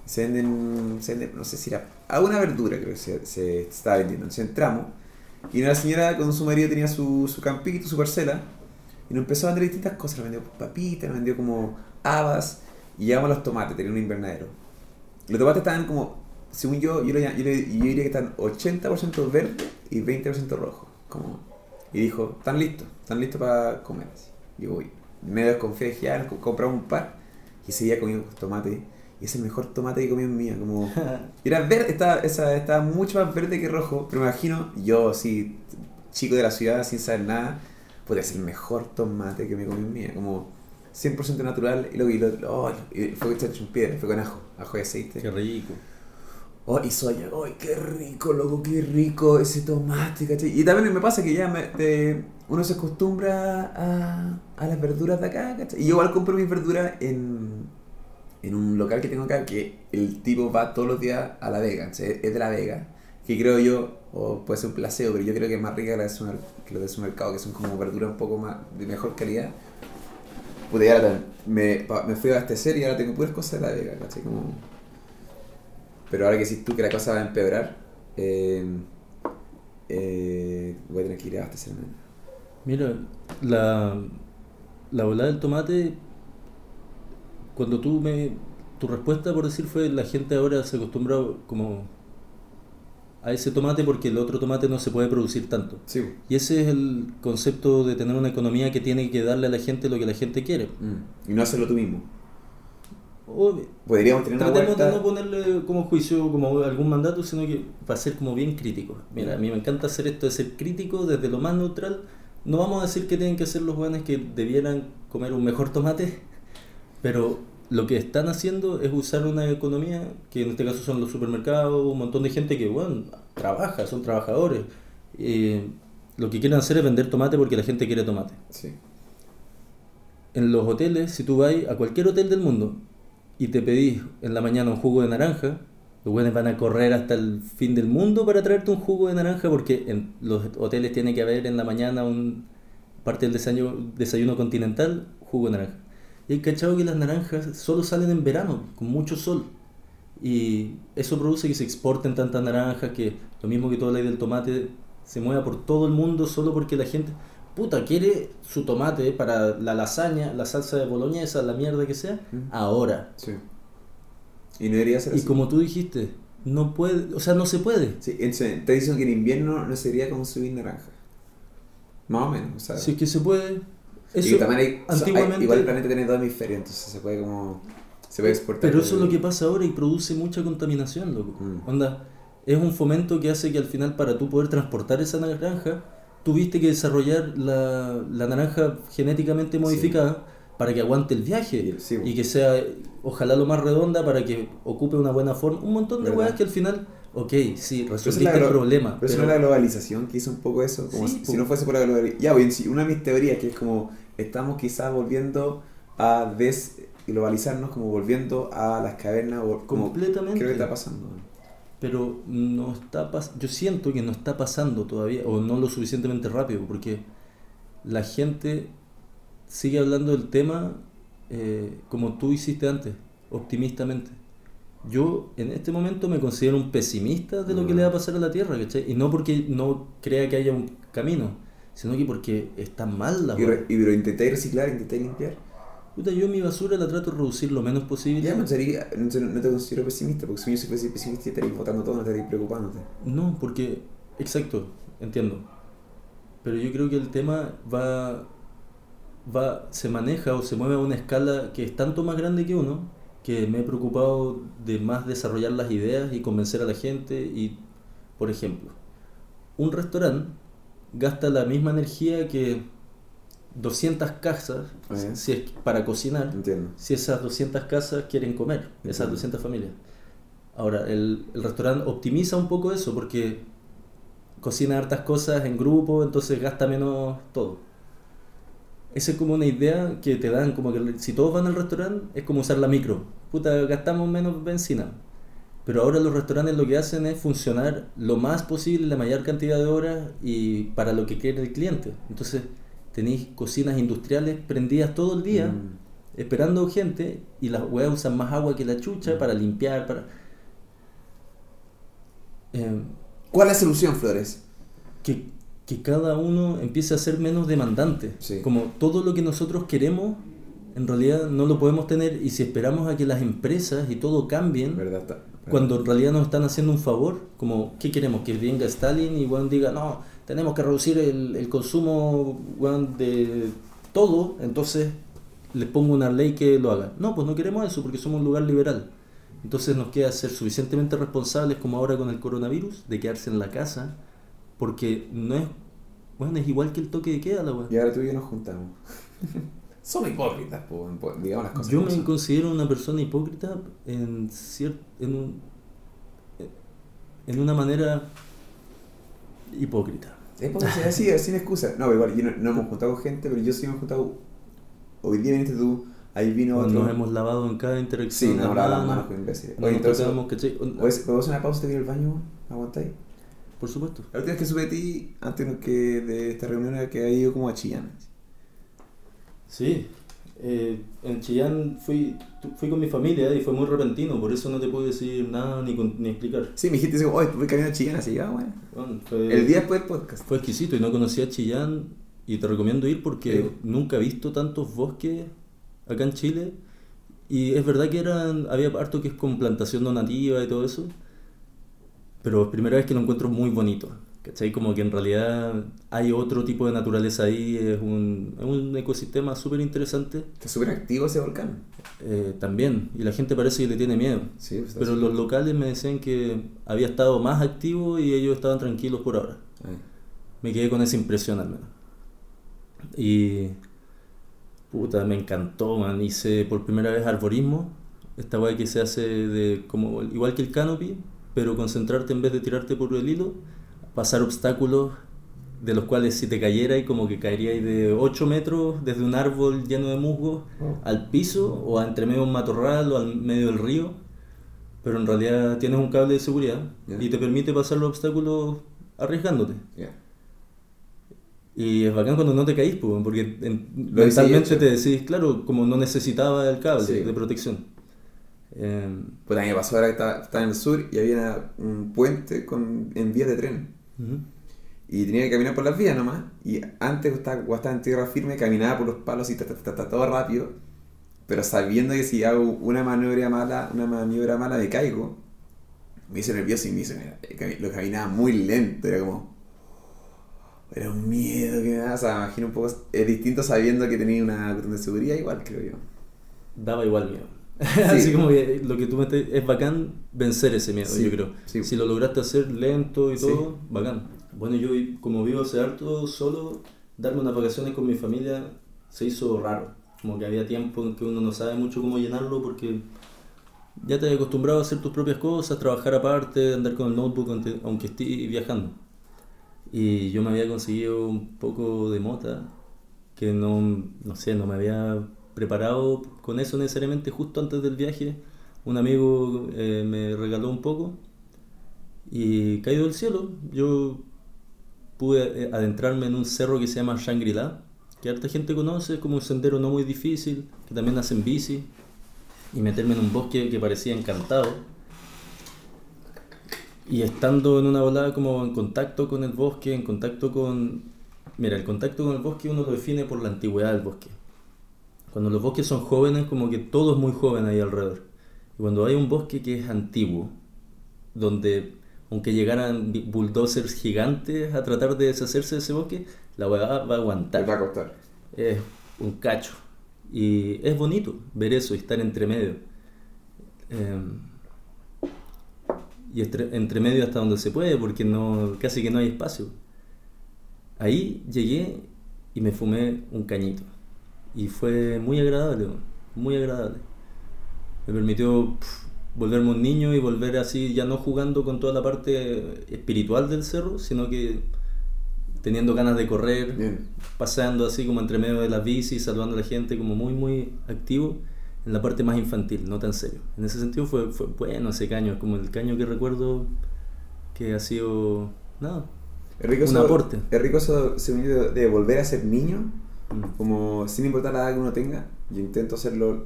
Speaker 1: se venden, se venden, no sé si era alguna verdura creo que se, se estaba vendiendo. Entonces entramos y una señora con su marido tenía su, su campito, su parcela y nos empezó a vender distintas cosas. Nos vendió papitas, nos vendió como habas y llegamos a los tomates, tenía un invernadero. Los tomates estaban como, según yo, yo, yo, le- yo diría que están 80% verde y 20% rojo. Como, y dijo, están listos, están listos para comer. así. Y yo voy, medio desconfié, dije, co- compramos un par y ese día comí tomate y es el mejor tomate que comí en mi vida. Como, y era verde, estaba, esa, estaba mucho más verde que rojo, pero me imagino, yo así, chico de la ciudad sin saber nada, podría ser el mejor tomate que me comí en mi vida. Como 100% natural y lo vi, lo, oh, y fue hecho en piedra, fue con ajo, ajo y aceite.
Speaker 2: Qué rico.
Speaker 1: Oh, y soya, ¡ay, qué rico, loco, qué rico ese tomate, ¿cachai? Y también me pasa que ya me- te- uno se acostumbra a, las verduras de acá, ¿cachai? Y yo igual compro mis verduras en, en un local que tengo acá, que el tipo va todos los días a La Vega, ¿cachai? es de La Vega, que creo yo, o puede ser un placebo, pero yo creo que es más rica que los de su mercado, que son como verduras un poco más de mejor calidad. Puta, y ahora me, me fui a abastecer y ahora tengo puras cosas de La Vega, ¿cachai? Pero ahora que decís tú que la cosa va a empeorar, eh, eh, voy a tener que ir a abastecerme.
Speaker 2: Mira, la, la volada del tomate, cuando tú me... Tu respuesta, por decir, fue la gente ahora se acostumbra como a ese tomate porque el otro tomate no se puede producir tanto.
Speaker 1: Sí.
Speaker 2: Y ese es el concepto de tener una economía que tiene que darle a la gente lo que la gente quiere.
Speaker 1: Mm. Y no hacerlo tú mismo. Podríamos tener una
Speaker 2: Tratemos de no ponerle como juicio como algún mandato, sino que para ser como bien crítico. Mira, a mí me encanta hacer esto de ser crítico desde lo más neutral. No vamos a decir que tienen que ser los buenos que debieran comer un mejor tomate, pero lo que están haciendo es usar una economía, que en este caso son los supermercados, un montón de gente que, bueno, trabaja, son trabajadores. Eh, lo que quieren hacer es vender tomate porque la gente quiere tomate
Speaker 1: Sí.
Speaker 2: en los hoteles, si tú vas a cualquier hotel del mundo y te pedís en la mañana un jugo de naranja, los buenos van a correr hasta el fin del mundo para traerte un jugo de naranja porque en los hoteles tiene que haber en la mañana un parte del desayuno, desayuno continental, jugo de naranja. Y hay cachado que las naranjas solo salen en verano, con mucho sol. Y eso produce que se exporten tantas naranjas, que lo mismo que toda la ley del tomate se mueva por todo el mundo solo porque la gente, puta, quiere su tomate para la lasaña, la salsa de boloñesa, la mierda que sea,
Speaker 1: Mm.
Speaker 2: ahora.
Speaker 1: Sí. Y no debería ser
Speaker 2: Y
Speaker 1: así.
Speaker 2: como tú dijiste, no puede, o sea, no se puede.
Speaker 1: Sí, entonces, te dicen que en invierno no sería consumir naranja. Más o menos. O
Speaker 2: Si es que se puede.
Speaker 1: y
Speaker 2: Eso,
Speaker 1: también hay-
Speaker 2: antiguamente,
Speaker 1: igual el planeta tiene dos hemisferios, entonces se puede como. Se puede exportar.
Speaker 2: Pero eso es lo que pasa ahora y produce mucha contaminación, loco.
Speaker 1: Mm.
Speaker 2: Onda, es un fomento que hace que al final para tú poder transportar esa naranja, tuviste que desarrollar la, la naranja genéticamente modificada para que aguante el viaje
Speaker 1: Y-
Speaker 2: que sea, ojalá lo más redonda para que ocupe una buena forma. Un montón de weas que al final, ok, sí, resolviste el problema.
Speaker 1: Pero eso
Speaker 2: pero-
Speaker 1: es la globalización que hizo un poco eso. Como
Speaker 2: Sí,
Speaker 1: si,
Speaker 2: po.
Speaker 1: si no fuese por la globalización. Ya, una de mis teorías que es como estamos quizás volviendo a desglobalizarnos, como volviendo a las cavernas. O, como,
Speaker 2: Completamente.
Speaker 1: Creo que está pasando.
Speaker 2: Pero no está pas yo siento que no está pasando todavía o no lo suficientemente rápido porque la gente sigue hablando del tema eh, como tú hiciste antes optimistamente yo en este momento me considero un pesimista de lo que
Speaker 1: Mm.
Speaker 2: le va a pasar a la Tierra, ¿cachai? Y no porque no crea que haya un camino, sino que porque está mal la
Speaker 1: Y, re- y pero intentáis reciclar, intentáis limpiar.
Speaker 2: Puta, yo mi basura la trato de reducir lo menos posible.
Speaker 1: Ya, no, sería, no, te- no te considero pesimista, porque si yo fuese pesimista estarías votando todo, no estarías preocupándote.
Speaker 2: No, porque, exacto, entiendo. Pero yo creo que el tema va, va, se maneja o se mueve a una escala que es tanto más grande que uno, que me he preocupado de más desarrollar las ideas y convencer a la gente. Y, por ejemplo, un restaurante gasta la misma energía que 200 casas
Speaker 1: Ah, ya.
Speaker 2: si es para cocinar
Speaker 1: Entiendo.
Speaker 2: si esas 200 casas quieren comer, esas
Speaker 1: Entiendo.
Speaker 2: 200 familias. Ahora, el, el restaurante optimiza un poco eso porque cocina hartas cosas en grupo, entonces gasta menos todo. Esa es como una idea que te dan, como que si todos van al restaurante es como usar la micro. Puta, gastamos menos benzina. Pero ahora los restaurantes lo que hacen es funcionar lo más posible, la mayor cantidad de horas y para lo que quiere el cliente. Entonces tenéis cocinas industriales prendidas todo el día
Speaker 1: Mm.
Speaker 2: esperando gente y las weas usan más agua que la chucha para limpiar, para... Eh,
Speaker 1: ¿Cuál es la solución, Flores?
Speaker 2: que, que cada uno empiece a ser menos demandante.
Speaker 1: Sí.
Speaker 2: Como todo lo que nosotros queremos, en realidad no lo podemos tener y si esperamos a que las empresas y todo cambien,
Speaker 1: ¿Verdad? Está,
Speaker 2: cuando en realidad nos están haciendo un favor, como ¿qué queremos? Que venga Stalin y weón diga, no, tenemos que reducir el, el consumo de todo, entonces les pongo una ley que lo haga. No, pues no queremos eso porque somos un lugar liberal. Entonces nos queda ser suficientemente responsables como ahora con el coronavirus, de quedarse en la casa, porque no es, bueno, es igual que el toque de queda la weón.
Speaker 1: Y ahora tú y yo nos juntamos. Somos hipócritas, po, po, digamos las cosas.
Speaker 2: Yo me
Speaker 1: son.
Speaker 2: considero una persona hipócrita en cier- en un, en una manera hipócrita.
Speaker 1: Sea así, sin excusa. No, pero igual, yo no, no hemos juntado con gente, pero yo sí me he juntado. Hoy día viniste tú, ahí vino otro.
Speaker 2: Nos hemos lavado en cada interacción.
Speaker 1: Sí, nos lavado las
Speaker 2: manos,
Speaker 1: con imbéciles.
Speaker 2: no
Speaker 1: Oye, entonces, ¿puedo hacer una pausa y te voy al baño? ¿Aguantáis?
Speaker 2: Por supuesto.
Speaker 1: La última vez que supe de ti, antes que de esta reunión, era que había ido como a Chillán.
Speaker 2: Sí, eh, en Chillán fui, fui con mi familia y fue muy repentino, por eso no te puedo decir nada ni, ni explicar.
Speaker 1: Sí, me dijiste, oye, voy caminando a Chillán, así, ah, bueno.
Speaker 2: Bueno, fue,
Speaker 1: El día después del podcast.
Speaker 2: Fue exquisito y no conocía Chillán y te recomiendo ir porque
Speaker 1: Sí.
Speaker 2: nunca he visto tantos bosques acá en Chile y es verdad que eran había harto que es con plantación no nativa y todo eso pero es primera vez que lo encuentro muy bonito ¿cachai? como que en realidad hay otro tipo de naturaleza ahí es un, es un ecosistema súper interesante
Speaker 1: Está súper activo ese volcán.
Speaker 2: eh, también y la gente parece que le tiene miedo
Speaker 1: Sí, pues,
Speaker 2: pero los locales me decían que había estado más activo y ellos estaban tranquilos por ahora
Speaker 1: Ay.
Speaker 2: me quedé con esa impresión al menos. Y. Puta, me encantó, man. Hice por primera vez arborismo. Esta weá que se hace de. como igual que el canopy, pero concentrarte en vez de tirarte por el hilo, pasar obstáculos de los cuales si te cayera y como que caería de 8 metros desde un árbol lleno de musgo
Speaker 1: Wow.
Speaker 2: al piso o a entre medio de un matorral o al medio del río. Pero en realidad tienes un cable de seguridad y te permite pasar los obstáculos arriesgándote. Y es bacán cuando no te caís, pues, porque mentalmente te decís, claro, como no necesitaba el cable
Speaker 1: Sí.
Speaker 2: de protección. Eh,
Speaker 1: Pues a mí me pasó ahora que estaba, estaba en el sur y había un puente con, en vías de tren. Y tenía que caminar por las vías nomás. Y antes, cuando estaba, en tierra firme, caminaba por los palos y ta, ta, ta, ta, todo rápido. Pero sabiendo que si hago una maniobra mala, una maniobra mala me caigo, me hice nervioso y me hizo, lo caminaba muy lento. Era como. Era un miedo que me daba. O sea, me imagino un poco. Es distinto sabiendo que tenía una cuestión de seguridad, igual, creo yo.
Speaker 2: Daba igual miedo. Así como que lo que tú metes es bacán vencer ese miedo,
Speaker 1: Sí,
Speaker 2: yo creo.
Speaker 1: sí.
Speaker 2: Si lo lograste hacer lento y
Speaker 1: Sí.
Speaker 2: todo, bacán. Bueno, yo como vivo hace harto solo, darme unas vacaciones con mi familia se hizo raro. Como que había tiempo en que uno no sabe mucho cómo llenarlo porque ya te has acostumbrado a hacer tus propias cosas, trabajar aparte, andar con el notebook aunque esté viajando. Y yo me había conseguido un poco de mota que no, no sé, no me había preparado con eso necesariamente justo antes del viaje. Un amigo eh, me regaló un poco y caído del cielo. Yo pude eh, adentrarme en un cerro que se llama Shangri-La, que harta gente conoce, como un sendero no muy difícil, que también hacen bici, y meterme en un bosque que parecía encantado. Y estando en una volada como en contacto con el bosque, en contacto con... Mira, el contacto con el bosque uno lo define por la antigüedad del bosque. Cuando los bosques son jóvenes, como que todo es muy joven ahí alrededor. Y cuando hay un bosque que es antiguo, donde aunque llegaran bulldozers gigantes a tratar de deshacerse de ese bosque, la weá va a aguantar.
Speaker 1: va a costar.
Speaker 2: Es un cacho. Y es bonito ver eso y estar entre medio. Em, y entre, medio hasta donde se puede, porque no, casi que no hay espacio. Ahí llegué y me fumé un cañito. Y fue muy agradable, muy agradable. Me permitió volverme un niño y volver así, ya no jugando con toda la parte espiritual del cerro, sino que teniendo ganas de correr, pasando así como entre medio de las bicis, saludando a la gente, como muy, muy activo en la parte más infantil, no tan serio. En ese sentido fue, fue bueno ese caño, como el caño que recuerdo que ha sido, nada,
Speaker 1: un aporte. Es rico eso de volver a ser niño como sin importar la edad que uno tenga, yo intento hacerlo,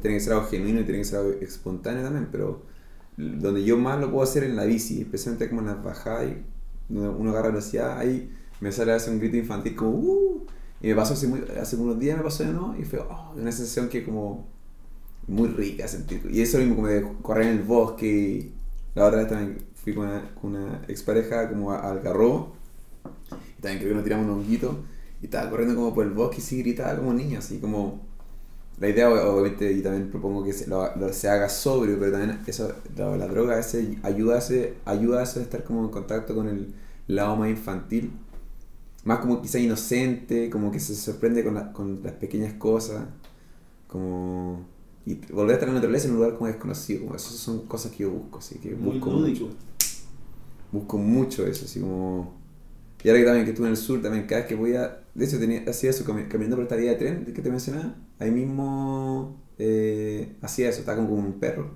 Speaker 1: tiene que ser algo genuino y tiene que ser algo espontáneo también, pero donde yo más lo puedo hacer en la bici, especialmente como en las bajadas, y uno agarra velocidad, ahí me sale a hacer un grito infantil como uh, y me pasó hace, hace unos días, me pasó de nuevo, y fue oh, una sensación que como muy rica sentir. Y eso mismo como de correr en el bosque, la otra vez también fui con una, con una expareja como al garro, y también creo que nos tiramos un honguito y estaba corriendo como por el bosque y sí gritaba como niño, así como... La idea, obviamente, y también propongo que se, lo, se haga sobrio, pero también eso, la, droga ese, ayuda, a ese, ayuda a estar como en contacto con el lado más infantil. Más como quizá inocente, como que se sorprende con, con las pequeñas cosas. Como... Y volver a estar en la naturaleza en un lugar como desconocido. Como esas son cosas que yo busco, así que busco mucho. Busco mucho eso, así como y ahora que también que estuve en el sur, también cada vez que voy a... De hecho, tenía, hacía eso caminando por esta vía de tren que te mencionaba. Ahí mismo eh, hacía eso, estaba como, un perro.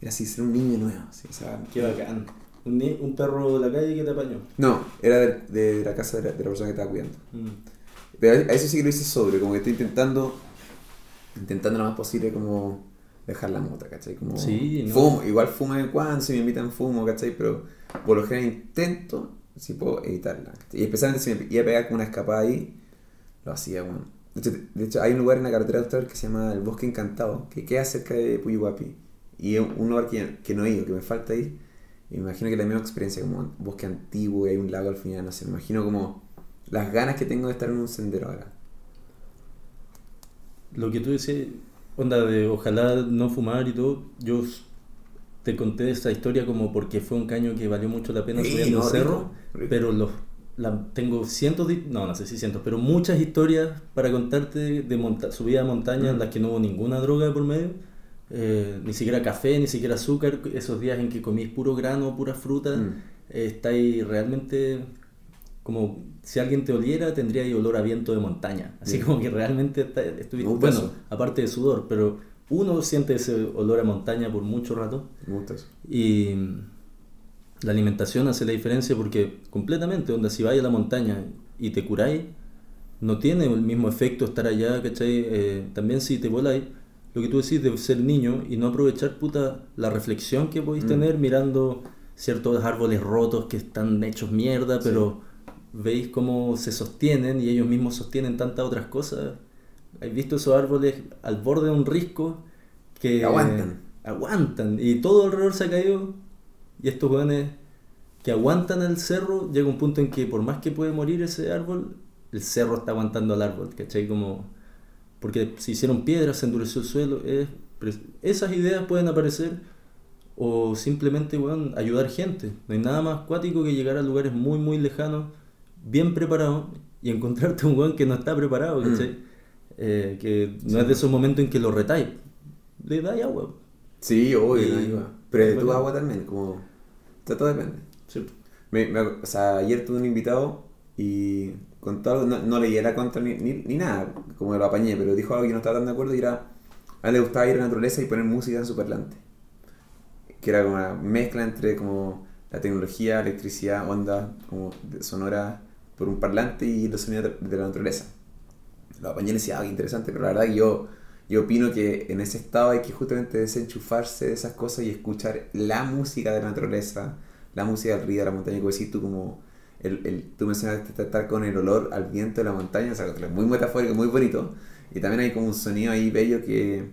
Speaker 1: Era así, ser un niño nuevo. Así,
Speaker 2: Qué bacán. ¿Un, ¿Un, perro de la calle que te apañó?
Speaker 1: No, era de, de, la casa de la, persona que estaba cuidando. Mm. Pero a eso sí que lo hice sobre, como que estoy intentando, intentando lo más posible como dejar la mota, ¿cachai? Como
Speaker 2: sí,
Speaker 1: fumo, igual fumo de cuando, si me invitan fumo, ¿cachai? Pero por lo general intento si puedo evitarla. Y especialmente si me iba a pegar con una escapada ahí, lo hacía, bueno. De hecho, hay un lugar en la carretera austral que se llama El Bosque Encantado, que queda cerca de Puyuhuapi. Y es un lugar que, que, no he ido, que me falta ir. Y me imagino que la misma experiencia, como un bosque antiguo y hay un lago al final, no sé, me imagino como las ganas que tengo de estar en un sendero ahora.
Speaker 2: Lo que tú decías, onda de ojalá no fumar y todo, yo te conté esta historia como porque fue un caño que valió mucho la pena subiendo el cerro, pero los, la, tengo cientos de, no, no sé si cientos, pero muchas historias para contarte de monta subida de montaña en las que no hubo ninguna droga por medio, eh, ni siquiera café, ni siquiera azúcar, esos días en que comís puro grano, pura fruta, mm. eh, está ahí realmente como si alguien te oliera tendría ahí olor a viento de montaña, así como que realmente está, estuviste, bueno, aparte de sudor, pero uno siente ese olor a montaña por mucho rato. Y la alimentación hace la diferencia porque completamente, donde si vais a la montaña y te curáis, no tiene el mismo efecto estar allá, ¿cachai? Eh, también si te voláis, lo que tú decís de ser niño y no aprovechar puta la reflexión que podéis mm. tener mirando ciertos árboles rotos que están hechos mierda, pero veis cómo se sostienen y ellos mismos sostienen tantas otras cosas ¿Has visto esos árboles al borde de un risco que
Speaker 1: aguantan?
Speaker 2: aguantan y todo alrededor se ha caído y estos jóvenes que aguantan el cerro llega un punto en que por más que puede morir ese árbol, el cerro está aguantando al árbol, ¿cachai? Como porque se hicieron piedras, se endureció el suelo, esas ideas pueden aparecer o simplemente bueno, ayudar gente. No hay nada más cuático que llegar a lugares muy muy lejanos, bien preparados y encontrarte un weón que no está preparado, mm. ¿cachai? Eh, que no es de esos momentos en que lo retáis. Le dais agua.
Speaker 1: Sí, obvio, Pero de tu agua también, como. Todo depende. Sí. Me, o sea, ayer tuve un invitado y con todo, no, no leía la contra ni, ni, nada, como lo apañé, pero dijo algo que no estaba tan de acuerdo y era. A él le gustaba ir a la naturaleza y poner música en su parlante. Que era como una mezcla entre como la tecnología, electricidad, onda como sonora por un parlante y los sonidos de la naturaleza lo apañé y decía, ah, interesante, pero la verdad que yo, yo opino que en ese estado hay que justamente desenchufarse de esas cosas y escuchar la música de la naturaleza, la música del río, de la montaña, como decís tú, como el, el, tú mencionaste estar con el olor al viento de la montaña, o sea, es muy metafórico, muy bonito, y también hay como un sonido ahí bello que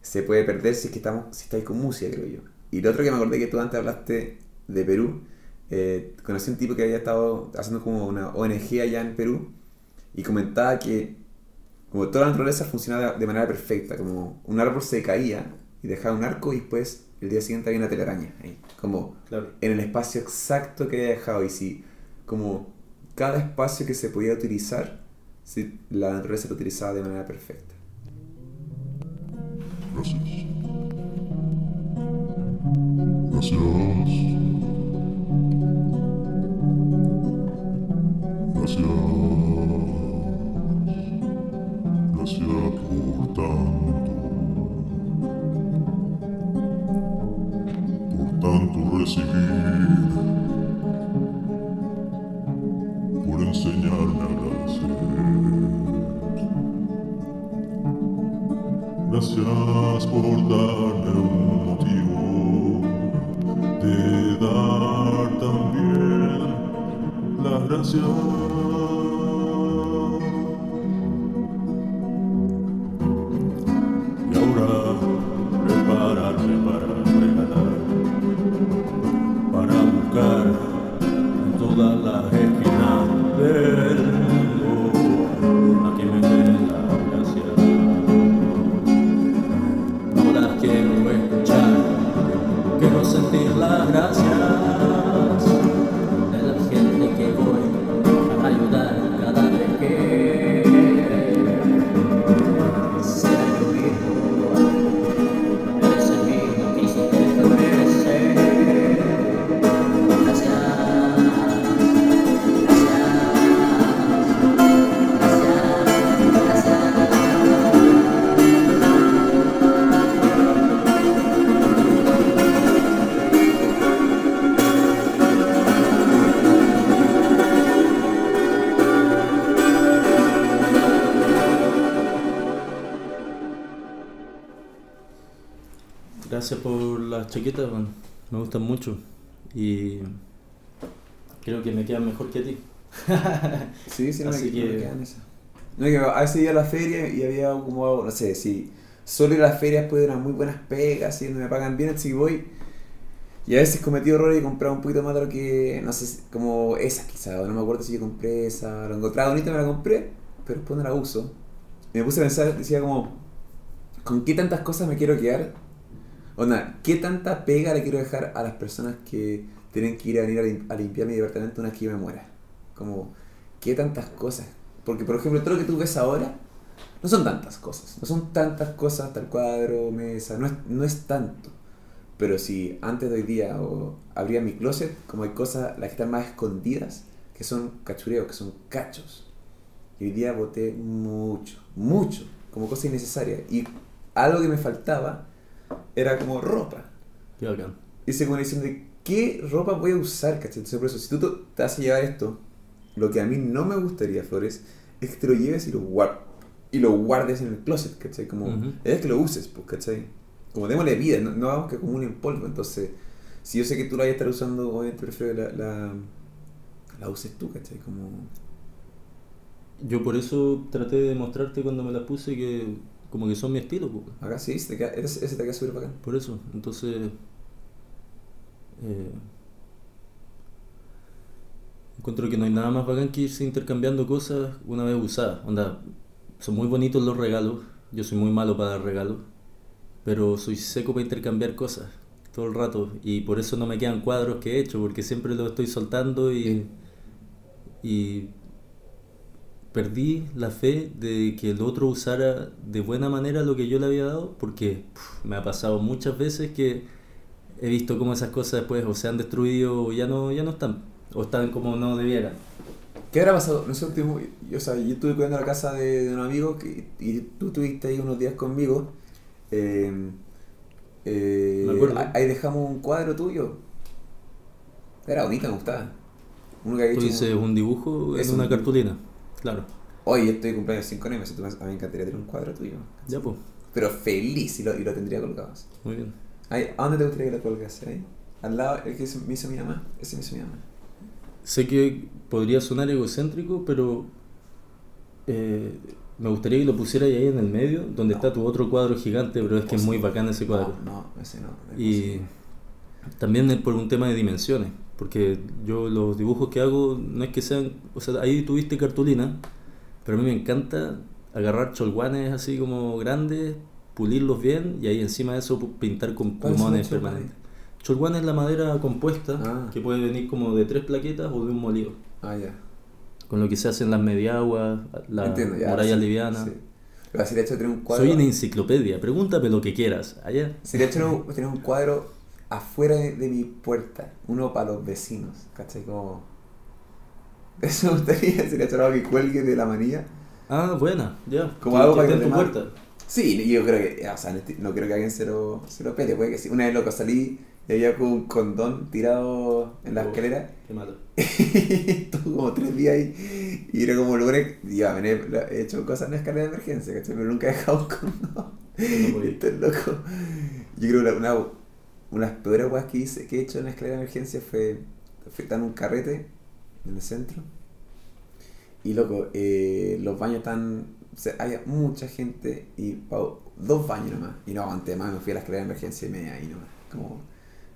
Speaker 1: se puede perder si es que estamos, si estáis con música, creo yo. Y lo otro que me acordé que tú antes hablaste de Perú, eh, conocí un tipo que había estado haciendo como una ONG allá en Perú y comentaba que como toda la naturaleza funcionaba de manera perfecta, como un árbol se caía y dejaba un arco y después el día siguiente había una telaraña ahí, como en el espacio exacto que había dejado y si como cada espacio que se podía utilizar, si la naturaleza lo utilizaba de manera perfecta. Gracias. Gracias. Gracias. Gracias Por enseñarme a agradecer. Gracias por darme un motivo de dar también las gracias. Gracias
Speaker 2: por las chaquetas, me gustan mucho. Y creo que me quedan mejor que a ti.
Speaker 1: Sí, sí, no
Speaker 2: Así
Speaker 1: me, no me
Speaker 2: que-
Speaker 1: quedan esas. No, que a veces iba a la feria y había como, no sé, si solo ir a las ferias puede dar unas muy buenas pegas y donde me pagan bien, así que voy. Y a veces cometí errores y compraba un poquito más de lo que, no sé, como esa quizá, o no me acuerdo si yo compré esa, lo encontraba bonita, me la compré, pero después no la uso. Y me puse a pensar, decía como, ¿con qué tantas cosas me quiero quedar? O nada, ¿qué tanta pega le quiero dejar a las personas que tienen que ir a venir a, lim- a limpiar mi departamento una vez que me muera? Como, ¿qué tantas cosas? Porque, por ejemplo, todo lo que tú ves ahora no son tantas cosas. No son tantas cosas, tal cuadro, mesa, no es, no es tanto. Pero si antes de hoy día o abría mi closet, como hay cosas, las que están más escondidas, que son cachureos, que son cachos. Y hoy día boté mucho, mucho, como cosa innecesaria. Y algo que me faltaba era como ropa.
Speaker 2: Qué bacán.
Speaker 1: Como una edición de qué ropa voy a usar, ¿cachai? Entonces, por eso, si tú te- vas a llevar esto, lo que a mí no me gustaría, Flores, es que te lo lleves y lo, guar- y lo guardes en el closet, ¿cachai? Como, es que lo uses, pues, ¿cachai? Como démosle vida, no, no hagamos que acumulen polvo. Entonces, si yo sé que tú la vas a estar usando, obviamente prefiero la, la, la uses tú, ¿cachai? Como,
Speaker 2: Yo por eso traté de mostrarte cuando me las puse que como que son mi estilo, po.
Speaker 1: acá sí, te queda- ese, ese te queda súper bacán.
Speaker 2: por eso. Entonces, eh, encuentro que no hay nada más bacán que irse intercambiando cosas una vez usadas. Onda, son muy bonitos los regalos. Yo soy muy malo para dar regalos, pero soy seco para intercambiar cosas todo el rato y por eso no me quedan cuadros que he hecho porque siempre los estoy soltando y, y perdí la fe de que el otro usara de buena manera lo que yo le había dado porque me ha pasado muchas veces que he visto cómo esas cosas después o se han destruido o ya no, ya no están o están como no debieran.
Speaker 1: ¿Qué habrá pasado? Nosotros tuvimos, yo, o sea, yo estuve cuidando la casa de, de un amigo que, y tú estuviste ahí unos días conmigo. eh, eh,
Speaker 2: Me.
Speaker 1: Ahí dejamos un cuadro tuyo. Era bonito, me gustaba. Uno que había
Speaker 2: Tú
Speaker 1: hecho
Speaker 2: dices
Speaker 1: un-
Speaker 2: un dibujo
Speaker 1: Es
Speaker 2: en una
Speaker 1: un-
Speaker 2: cartulina, claro.
Speaker 1: Oye, estoy de cumpleaños 5 años, a mí me encantaría tener un cuadro tuyo.
Speaker 2: Ya pues,
Speaker 1: Pero feliz y lo, y lo tendría colgado. así.
Speaker 2: muy bien.
Speaker 1: ¿A dónde te gustaría que lo colgase? Ahí. al lado, el que me hizo mi mamá, ese me hizo mi mamá.
Speaker 2: Sé que podría sonar egocéntrico, pero eh, me gustaría que lo pusieras ahí en el medio, donde está tu otro cuadro gigante, pero es que es muy bacán ese cuadro.
Speaker 1: No, no, ese no. no es
Speaker 2: Y también es por un tema de dimensiones, porque yo los dibujos que hago no es que sean, o sea, ahí tuviste cartulina, pero a mí me encanta agarrar cholguanes así como grandes, pulirlos bien y ahí encima de eso pintar con
Speaker 1: ¿Cuáles son
Speaker 2: plumones permanentes. Cholguán es la madera compuesta
Speaker 1: Ah.
Speaker 2: que puede venir como de tres plaquetas o de un molido,
Speaker 1: Ah, ya.
Speaker 2: con lo que se hacen las mediaguas, la
Speaker 1: Entiendo, ya.
Speaker 2: muralla
Speaker 1: sí,
Speaker 2: liviana.
Speaker 1: Sí. Pero si de hecho un cuadro.
Speaker 2: Soy una enciclopedia, pregúntame lo que quieras. Allá.
Speaker 1: Si de hecho tener un cuadro afuera de, de mi puerta, uno para los vecinos, ¿cachai? Como. Eso me gustaría, sería hecho algo que cuelgue de la manilla.
Speaker 2: Ah, buena, ya.
Speaker 1: Como algo para que los
Speaker 2: puerta.
Speaker 1: Sí, yo creo que, o sea, no creo que alguien se lo, se lo pele, puede que sí. Una vez loco salí y había como un condón tirado en la
Speaker 2: Oh.
Speaker 1: escalera
Speaker 2: Qué malo.
Speaker 1: Estuve como tres días ahí y era como lunes, ya, he he hecho cosas en la escalera de emergencia, ¿cachai? Pero nunca he dejado un condón.
Speaker 2: No.
Speaker 1: Esto es loco. Yo creo que una, una, unas peores cosas que, hice, que he hecho en la escalera de emergencia fue, en un carrete en el centro. Y loco, eh, los baños están. O sea, había mucha gente y dos baños nomás. Y no aguanté más, me fui a la escalera de emergencia y me ahí nomás. Como,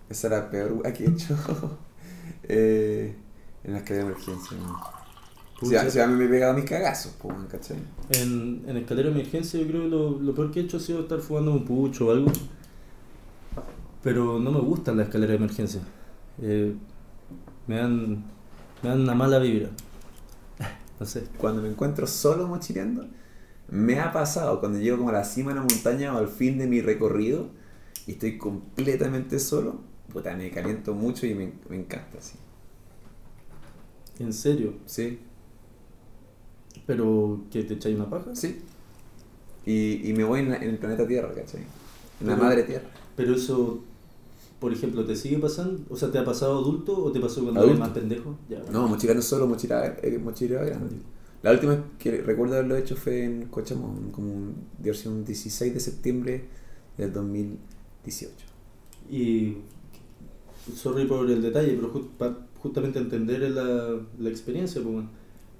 Speaker 1: esa era la peor hueá que he hecho eh, en la escalera de emergencia. ¿no? O sea,
Speaker 2: Pucha.
Speaker 1: o sea, me he pegado mis cagazos, pues, ¿cachai?
Speaker 2: En, en escalera de emergencia yo creo que lo, lo peor que he hecho ha sido estar fumando un pucho o algo. Pero no me gustan las escaleras de emergencia. Eh, me dan me dan una mala vibra. No sé.
Speaker 1: Cuando me encuentro solo mochileando, me ha pasado cuando llego como a la cima de la montaña o al fin de mi recorrido y estoy completamente solo, puta, me caliento mucho y me, me encanta, sí.
Speaker 2: En serio.
Speaker 1: Sí,
Speaker 2: Pero que te echáis una paja.
Speaker 1: sí. Y, y me voy en, la- en el planeta Tierra, ¿cachai? En la madre Tierra.
Speaker 2: Pero eso, por ejemplo, ¿te sigue pasando? O sea, ¿te ha pasado adulto o te pasó cuando eres más pendejo? Ya.
Speaker 1: No, mochilando solo, mochila, eh, mochilero grande. La última que recuerdo haberlo hecho fue en Cochamón, como un, un 16 de septiembre del 2018.
Speaker 2: Y, sorry por el detalle, pero justamente entender la, la experiencia, pues,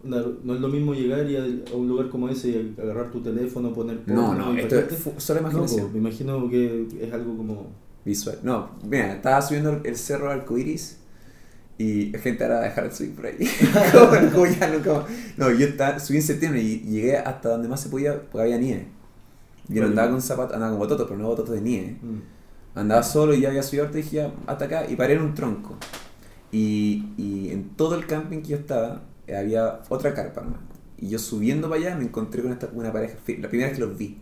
Speaker 2: no es lo mismo llegar y a, un lugar como ese y agarrar tu teléfono, poner
Speaker 1: No, no, esto es solo
Speaker 2: No,
Speaker 1: imaginación.
Speaker 2: pues, me imagino que es algo como...
Speaker 1: Visual. No, mira, estaba subiendo el cerro Arcoiris y la gente ahora va a dejar de subir por ahí. como, como ya nunca más. No, yo estaba, subí en septiembre y llegué hasta donde más se podía porque había nieve. Yo no andaba con zapatos, andaba con bototos, pero no bototos de nieve.
Speaker 2: mm,
Speaker 1: Andaba solo y ya había subido harto y dije hasta acá y paré en un tronco. Y, y en todo el camping que yo estaba había otra carpa nomás. Y yo subiendo para allá me encontré con esta, una pareja, la primera vez que los vi.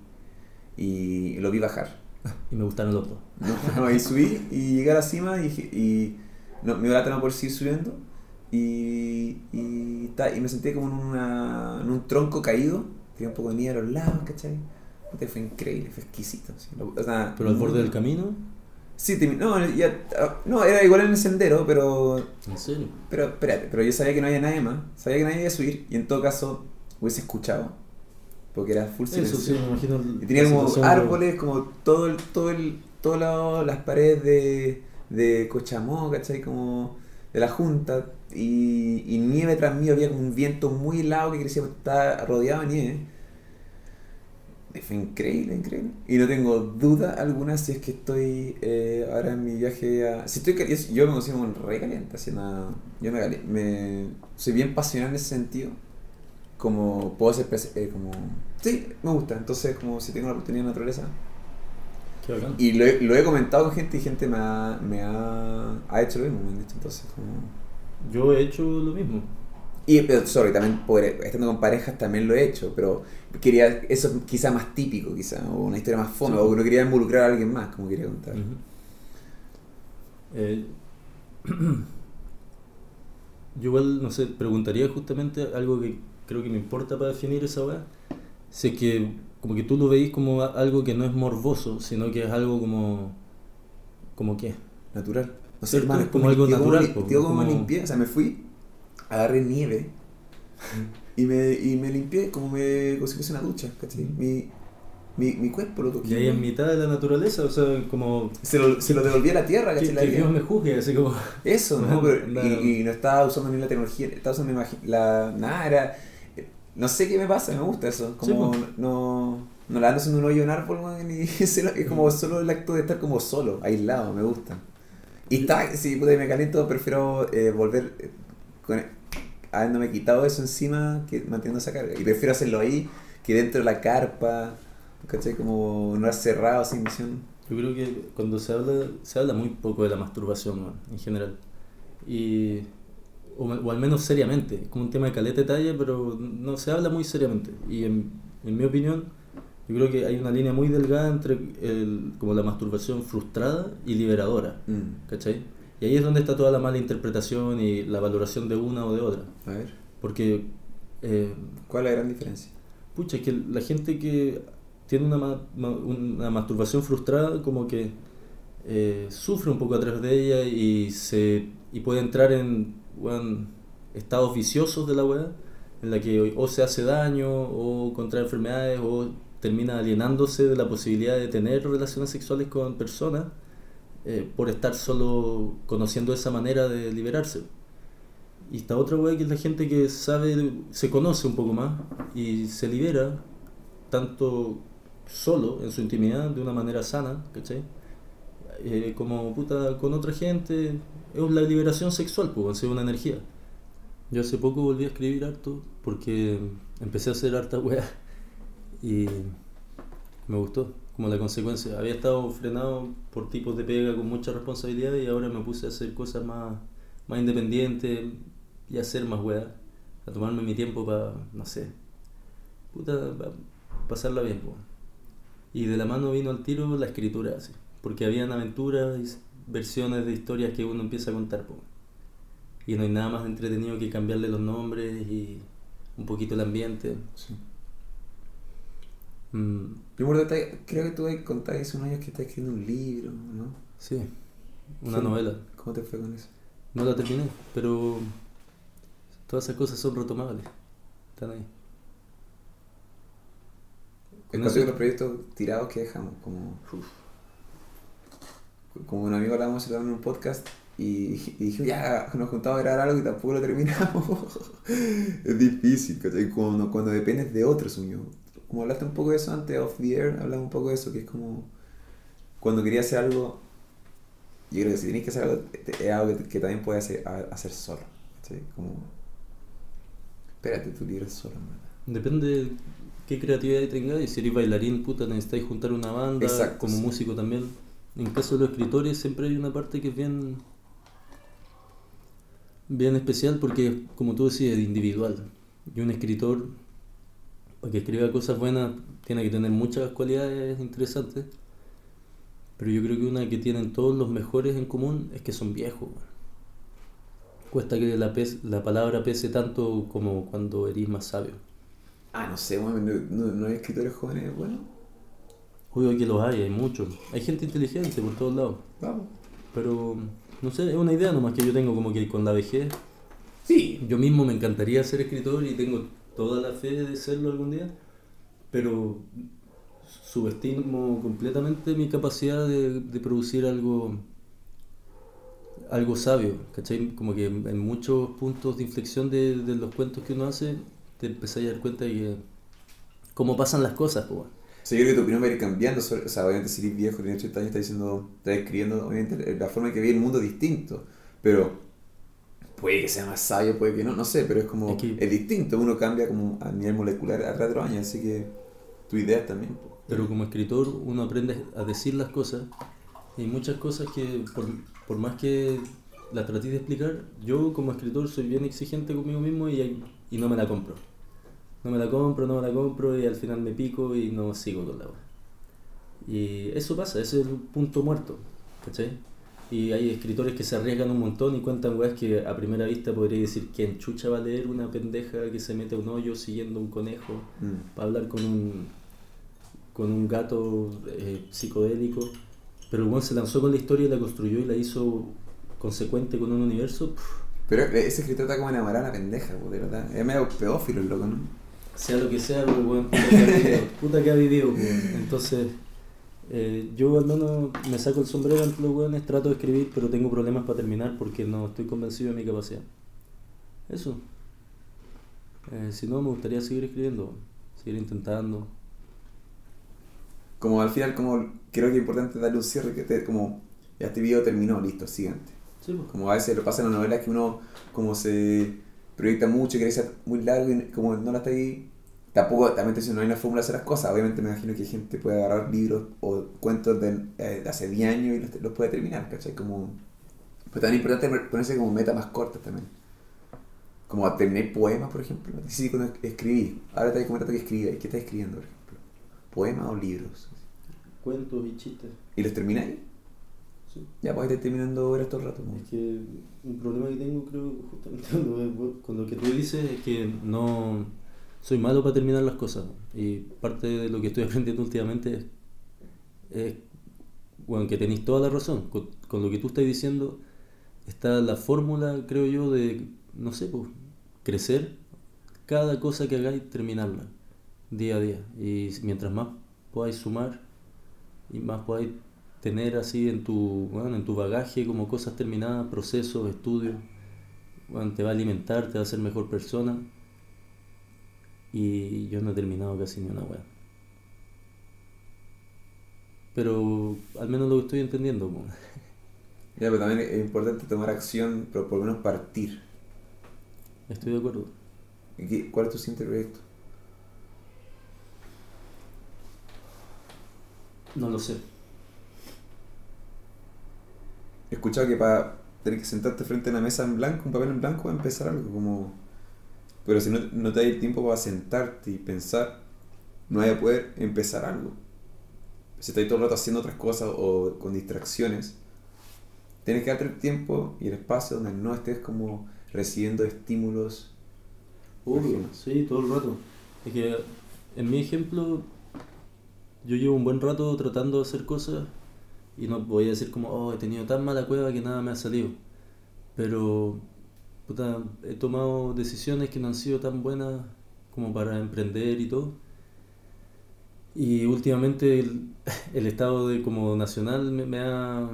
Speaker 1: Y los vi bajar.
Speaker 2: Y me gustaron los dos.
Speaker 1: No, subí y llegué a la cima y, y no, me iba a tener por seguir subiendo y, y, ta- y me sentí como en, una, en un tronco caído, tenía un poco de nieve a los lados, ¿cachai? Fue increíble, fue exquisito. Lo- o sea,
Speaker 2: Pero al borde del camino,
Speaker 1: Sí, te- no, ya, no, era igual en el sendero, pero,
Speaker 2: en serio.
Speaker 1: pero espérate, pero yo sabía que no había nadie más, sabía que nadie iba a subir y en todo caso hubiese escuchado, porque era full silencio.
Speaker 2: Eso sí, me imagino.
Speaker 1: Y tenía como árboles, como todo el, todo el, todo lado, las paredes de, de Cochamó, ¿cachai? Como de la junta. Y, y nieve tras mí, había como un viento muy helado que crecía, estaba rodeado de nieve. Y Fue increíble, increíble. Y no tengo duda alguna si es que estoy eh, ahora en mi viaje a... Si estoy cali- yo me considero como re caliente, así nada. Yo me, me soy bien pasional en ese sentido. Como puedo ser pres- eh, como... Sí, me gusta. Entonces, como si tengo la oportunidad de naturaleza.
Speaker 2: Qué.
Speaker 1: Y lo he, lo he comentado con gente y gente me ha, me ha, ha hecho lo mismo, me han dicho. Entonces, como...
Speaker 2: Yo he hecho lo mismo.
Speaker 1: Y, pero, sorry, también estando con parejas también lo he hecho, pero quería, eso quizá más típico, quizá, o una historia más fome,
Speaker 2: Sí.
Speaker 1: o no quería involucrar a alguien más, como quería contar.
Speaker 2: Eh, yo igual, no sé, preguntaría justamente algo que creo que me importa para definir esa weá. Si es que como que tú lo veis como algo que no es morboso, sino que es algo como... ¿Como qué?
Speaker 1: Natural. No sé, hermano, es
Speaker 2: Como algo
Speaker 1: tío,
Speaker 2: natural,
Speaker 1: Como, tío, como
Speaker 2: como-
Speaker 1: limpié, o sea, me fui, agarré nieve y me, y me limpié como, me, como si fuese una ducha, ¿cachai? Mi- Mi, mi cuerpo lo toqué.
Speaker 2: Y ahí en mitad de la naturaleza, o sea, como...
Speaker 1: Se lo, se lo devolví a la tierra,
Speaker 2: Que,
Speaker 1: ¿cachai? La
Speaker 2: que. Dios me juzgue, así como...
Speaker 1: Eso, ¿no? Pero-
Speaker 2: no.
Speaker 1: Y, y no estaba usando ni la tecnología, estaba usando la Nada, era... No sé qué me pasa, me gusta eso. Como
Speaker 2: Sí,
Speaker 1: no... No la ando haciendo un hoyo en árbol, weón, y es como solo el acto de estar como solo, aislado, me gusta. Y está, si puta, me caliento, prefiero eh, volver eh, con, habiéndome quitado eso encima que manteniendo esa carga. Y prefiero hacerlo ahí que dentro de la carpa, ¿cachai? Como no cerrado sin misión.
Speaker 2: Yo creo que cuando se habla, se habla muy poco de la masturbación, man, en general. Y, o, o al menos seriamente. Es como un tema de caleta de talla, pero no se habla muy seriamente. Y en, en mi opinión, yo creo que hay una línea muy delgada entre el, como la masturbación frustrada y liberadora.
Speaker 1: Mm.
Speaker 2: ¿Cachai? Y ahí es donde está toda la mala interpretación y la valoración de una o de otra.
Speaker 1: A ver,
Speaker 2: Porque, eh,
Speaker 1: ¿cuál es la gran diferencia?
Speaker 2: pucha, es que la gente que tiene una, ma- una masturbación frustrada, como que eh, sufre un poco a través de ella y, se, y puede entrar en weón, estados viciosos de la weá, en la que o se hace daño, o contrae enfermedades, o termina alienándose de la posibilidad de tener relaciones sexuales con personas eh, por estar solo conociendo esa manera de liberarse. Y esta otra weá que es la gente que sabe, se conoce un poco más y se libera tanto solo en su intimidad de una manera sana, ¿cachai? Eh, como puta con otra gente, es la liberación sexual, pues, es una energía. Yo hace poco volví a escribir harto porque empecé a hacer harta weá y me gustó, como la consecuencia. Había estado frenado por tipos de pega con mucha responsabilidad y ahora me puse a hacer cosas más, más independientes y a hacer más weá, a tomarme mi tiempo para, no sé, puta, pa- pasarla bien. po. Y de la mano vino al tiro la escritura, así, porque habían aventuras y versiones de historias que uno empieza a contar. po. Y no hay nada más entretenido que cambiarle los nombres y un poquito el ambiente.
Speaker 1: Sí.
Speaker 2: Mm,
Speaker 1: Yo creo que tú contaste unos años que estás escribiendo un libro, ¿no?
Speaker 2: sí, una
Speaker 1: Sí.
Speaker 2: novela.
Speaker 1: ¿Cómo te fue con eso?
Speaker 2: No la terminé, pero todas esas cosas son retomables. Están ahí. Sé.
Speaker 1: de los proyectos tirados que dejamos, como... Como un amigo hablábamos en un podcast y, y dijimos, ya, nos juntamos a grabar algo y tampoco lo terminamos. es difícil, ¿cachai? Cuando, cuando dependes de otros, sueño. Como hablaste un poco de eso antes, off the air, hablamos un poco de eso, que es como... Cuando querías hacer algo, yo creo que si tienes que hacer algo, es algo que, que también puedes hacer, hacer solo, ¿cachai? Como... Espérate, tu libro es solo.
Speaker 2: Depende de qué creatividad tengáis. Si eres bailarín, puta, necesitáis juntar una banda.
Speaker 1: Exacto,
Speaker 2: como
Speaker 1: sí.
Speaker 2: músico también. En caso de los escritores, siempre hay una parte que es bien. bien especial porque, como tú decías, es individual. Y un escritor, para que escriba cosas buenas, tiene que tener muchas cualidades interesantes. Pero yo creo que una que tienen todos los mejores en común es que son viejos. Cuesta que la, pes- la palabra pese tanto como cuando eres más sabio.
Speaker 1: Ah, no sé, no hay escritores jóvenes, bueno,
Speaker 2: Obvio que los hay, hay muchos. Hay gente inteligente por todos lados.
Speaker 1: vamos.
Speaker 2: Pero, no sé, es una idea nomás que yo tengo como que con la vejez.
Speaker 1: Sí,
Speaker 2: Yo mismo me encantaría ser escritor y tengo toda la fe de serlo algún día. Pero subestimo completamente mi capacidad de, de producir algo algo sabio, ¿cachai? Como que en muchos puntos de inflexión de, de los cuentos que uno hace, te empezás a dar cuenta de que cómo pasan las cosas, pues.
Speaker 1: Sí, yo creo que tu opinión va a ir cambiando. sobre- o sea, obviamente, si eres viejo, tienes 80 años, estás diciendo, estás escribiendo, obviamente, la forma en que ve el mundo es distinto. Pero puede que sea más sabio, puede que no, no sé, pero es como.
Speaker 2: Es que-
Speaker 1: es distinto. Uno cambia como a nivel molecular a los años, así que tu idea también. po.
Speaker 2: Pero como escritor uno aprende a decir las cosas y hay muchas cosas que por, por más que las traté de explicar, yo como escritor soy bien exigente conmigo mismo y, y no me la compro. No me la compro, no me la compro y al final me pico y no sigo con la obra. Y eso pasa, ese es el punto muerto, ¿cachai? Y hay escritores que se arriesgan un montón y cuentan weas que a primera vista podría decir quién chucha va a leer una pendeja que se mete a un hoyo siguiendo un conejo
Speaker 1: Mm.
Speaker 2: para hablar con un con un gato eh, psicodélico pero weón se lanzó con la historia y la construyó y la hizo consecuente con un universo
Speaker 1: Pero ese escritor está como enamorado de la pendeja, de verdad. Es medio pedófilo el loco, ¿no?
Speaker 2: Sea lo que sea, pero weón, puta que ha vivido, puta que ha vivido, weón. Entonces, eh, yo al menos me saco el sombrero ante los weones, trato de escribir, pero tengo problemas para terminar porque no estoy convencido de mi capacidad. Eso. Eh, si no, me gustaría seguir escribiendo, seguir intentando.
Speaker 1: Como al final, como creo que es importante darle un cierre que te, como ya este video terminó, listo, siguiente.
Speaker 2: Sí, pues.
Speaker 1: Como a veces lo pasa en las novelas que uno como se proyecta mucho, quiere ser muy largo y como no la está ahí. Tampoco, también te dice, no hay una fórmula de hacer las cosas. Obviamente me imagino que gente puede agarrar libros o cuentos de, eh, de hace 10 años y los, los puede terminar, ¿cachai? Como... Pero también es importante ponerse como meta más cortas también. Como a terminar poemas, por ejemplo. Sí, cuando escribí. Ahora te comentar que escribes. ¿Qué estás escribiendo, por ejemplo? ¿Poemas o libros?
Speaker 2: Cuentos y chistes.
Speaker 1: ¿Y los termináis?
Speaker 2: Sí.
Speaker 1: Ya, pues ahí terminando horas todo el rato. ¿no?
Speaker 2: Es que un problema que tengo, creo, justamente con lo que tú dices, es que no soy malo para terminar las cosas. Y parte de lo que estoy aprendiendo últimamente es, es bueno, que tenéis toda la razón. Con, con lo que tú estás diciendo está la fórmula, creo yo, de, no sé, pues, crecer. Cada cosa que hagáis, terminarla, día a día. Y mientras más podáis sumar y más podáis tener así en tu, bueno, en tu bagaje como cosas terminadas, procesos, estudios, bueno, te va a alimentar, te va a hacer mejor persona. Y yo no he terminado casi ni una wea. Pero al menos lo que estoy entendiendo.
Speaker 1: Ya, pero también es importante tomar acción, pero por lo menos partir.
Speaker 2: Estoy de acuerdo.
Speaker 1: ¿Y qué- ¿Cuál es tu siguiente proyecto?
Speaker 2: No lo sé.
Speaker 1: He escuchado que para tener que sentarte frente a una mesa en blanco, un papel en blanco, va a empezar algo como... Pero si no, no te da tiempo para sentarte y pensar, no vas a poder empezar algo. Si estás todo el rato haciendo otras cosas o con distracciones, tienes que darte el tiempo y el espacio donde no estés como recibiendo estímulos.
Speaker 2: Obvio, sí, todo el rato. Es que en mi ejemplo, yo llevo un buen rato tratando de hacer cosas y no voy a decir como, oh, he tenido tan mala cueva que nada me ha salido. Pero, puta, he tomado decisiones que no han sido tan buenas como para emprender y todo. Y últimamente el, el estado de como nacional me, me ha,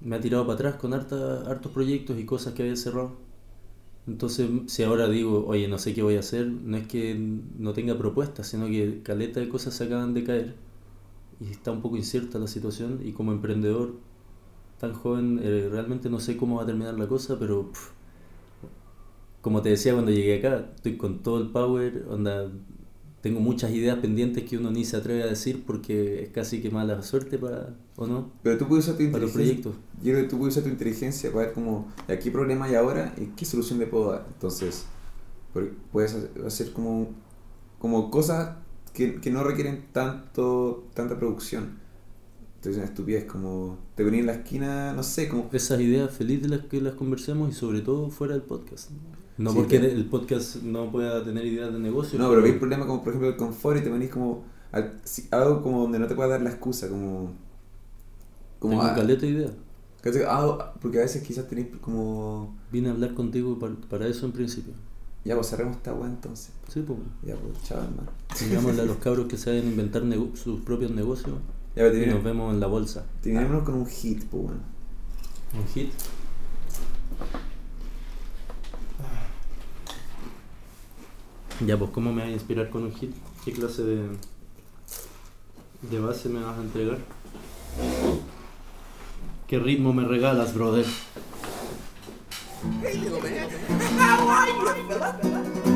Speaker 2: me ha tirado para atrás con harta, hartos proyectos y cosas que había cerrado. Entonces, si ahora digo, oye, no sé qué voy a hacer, no es que no tenga propuestas, sino que caleta de cosas se acaban de caer y está un poco incierta la situación y como emprendedor tan joven eh, realmente no sé cómo va a terminar la cosa, pero pf, como te decía cuando llegué acá, estoy con todo el power, onda, tengo muchas ideas pendientes que uno ni se atreve a decir porque es casi que mala suerte para, ¿o no?
Speaker 1: Pero tú puedes usar tu
Speaker 2: Para los
Speaker 1: inteligencia.
Speaker 2: proyectos.
Speaker 1: Yo creo que tú puedes usar tu inteligencia para ver como, ¿a qué problema hay ahora y qué solución le puedo dar? Entonces, puedes hacer- hacer como, como cosas que, que no requieren tanto tanta producción. Entonces, una estupidez como te venís en la esquina, no sé, como...
Speaker 2: Esas ideas feliz de las que las conversemos y sobre todo fuera del podcast. No
Speaker 1: Sí,
Speaker 2: porque el podcast no pueda tener ideas de negocio.
Speaker 1: No, pero veis problemas como, por ejemplo, el confort y te venís como... al- si- algo como donde no te pueda dar la excusa, como... Como...
Speaker 2: Tengo caleta de idea.
Speaker 1: Ah, porque a veces quizás tenéis como...
Speaker 2: Vine a hablar contigo par- para, eso en principio.
Speaker 1: Ya, pues cerremos esta weá entonces.
Speaker 2: Sí, pues.
Speaker 1: Ya, pues, chao, hermano.
Speaker 2: Digámosle a los cabros que saben inventar sus propios negocios
Speaker 1: Ya, pero
Speaker 2: y nos vemos en la bolsa.
Speaker 1: terminémonos con un hit, pues, bueno.
Speaker 2: Un hit. Ya, pues, ¿cómo me vas a inspirar con un hit? ¿Qué clase de, de base me vas a entregar? ¿Qué ritmo me regalas, brother?
Speaker 3: Hey, little man. How are you.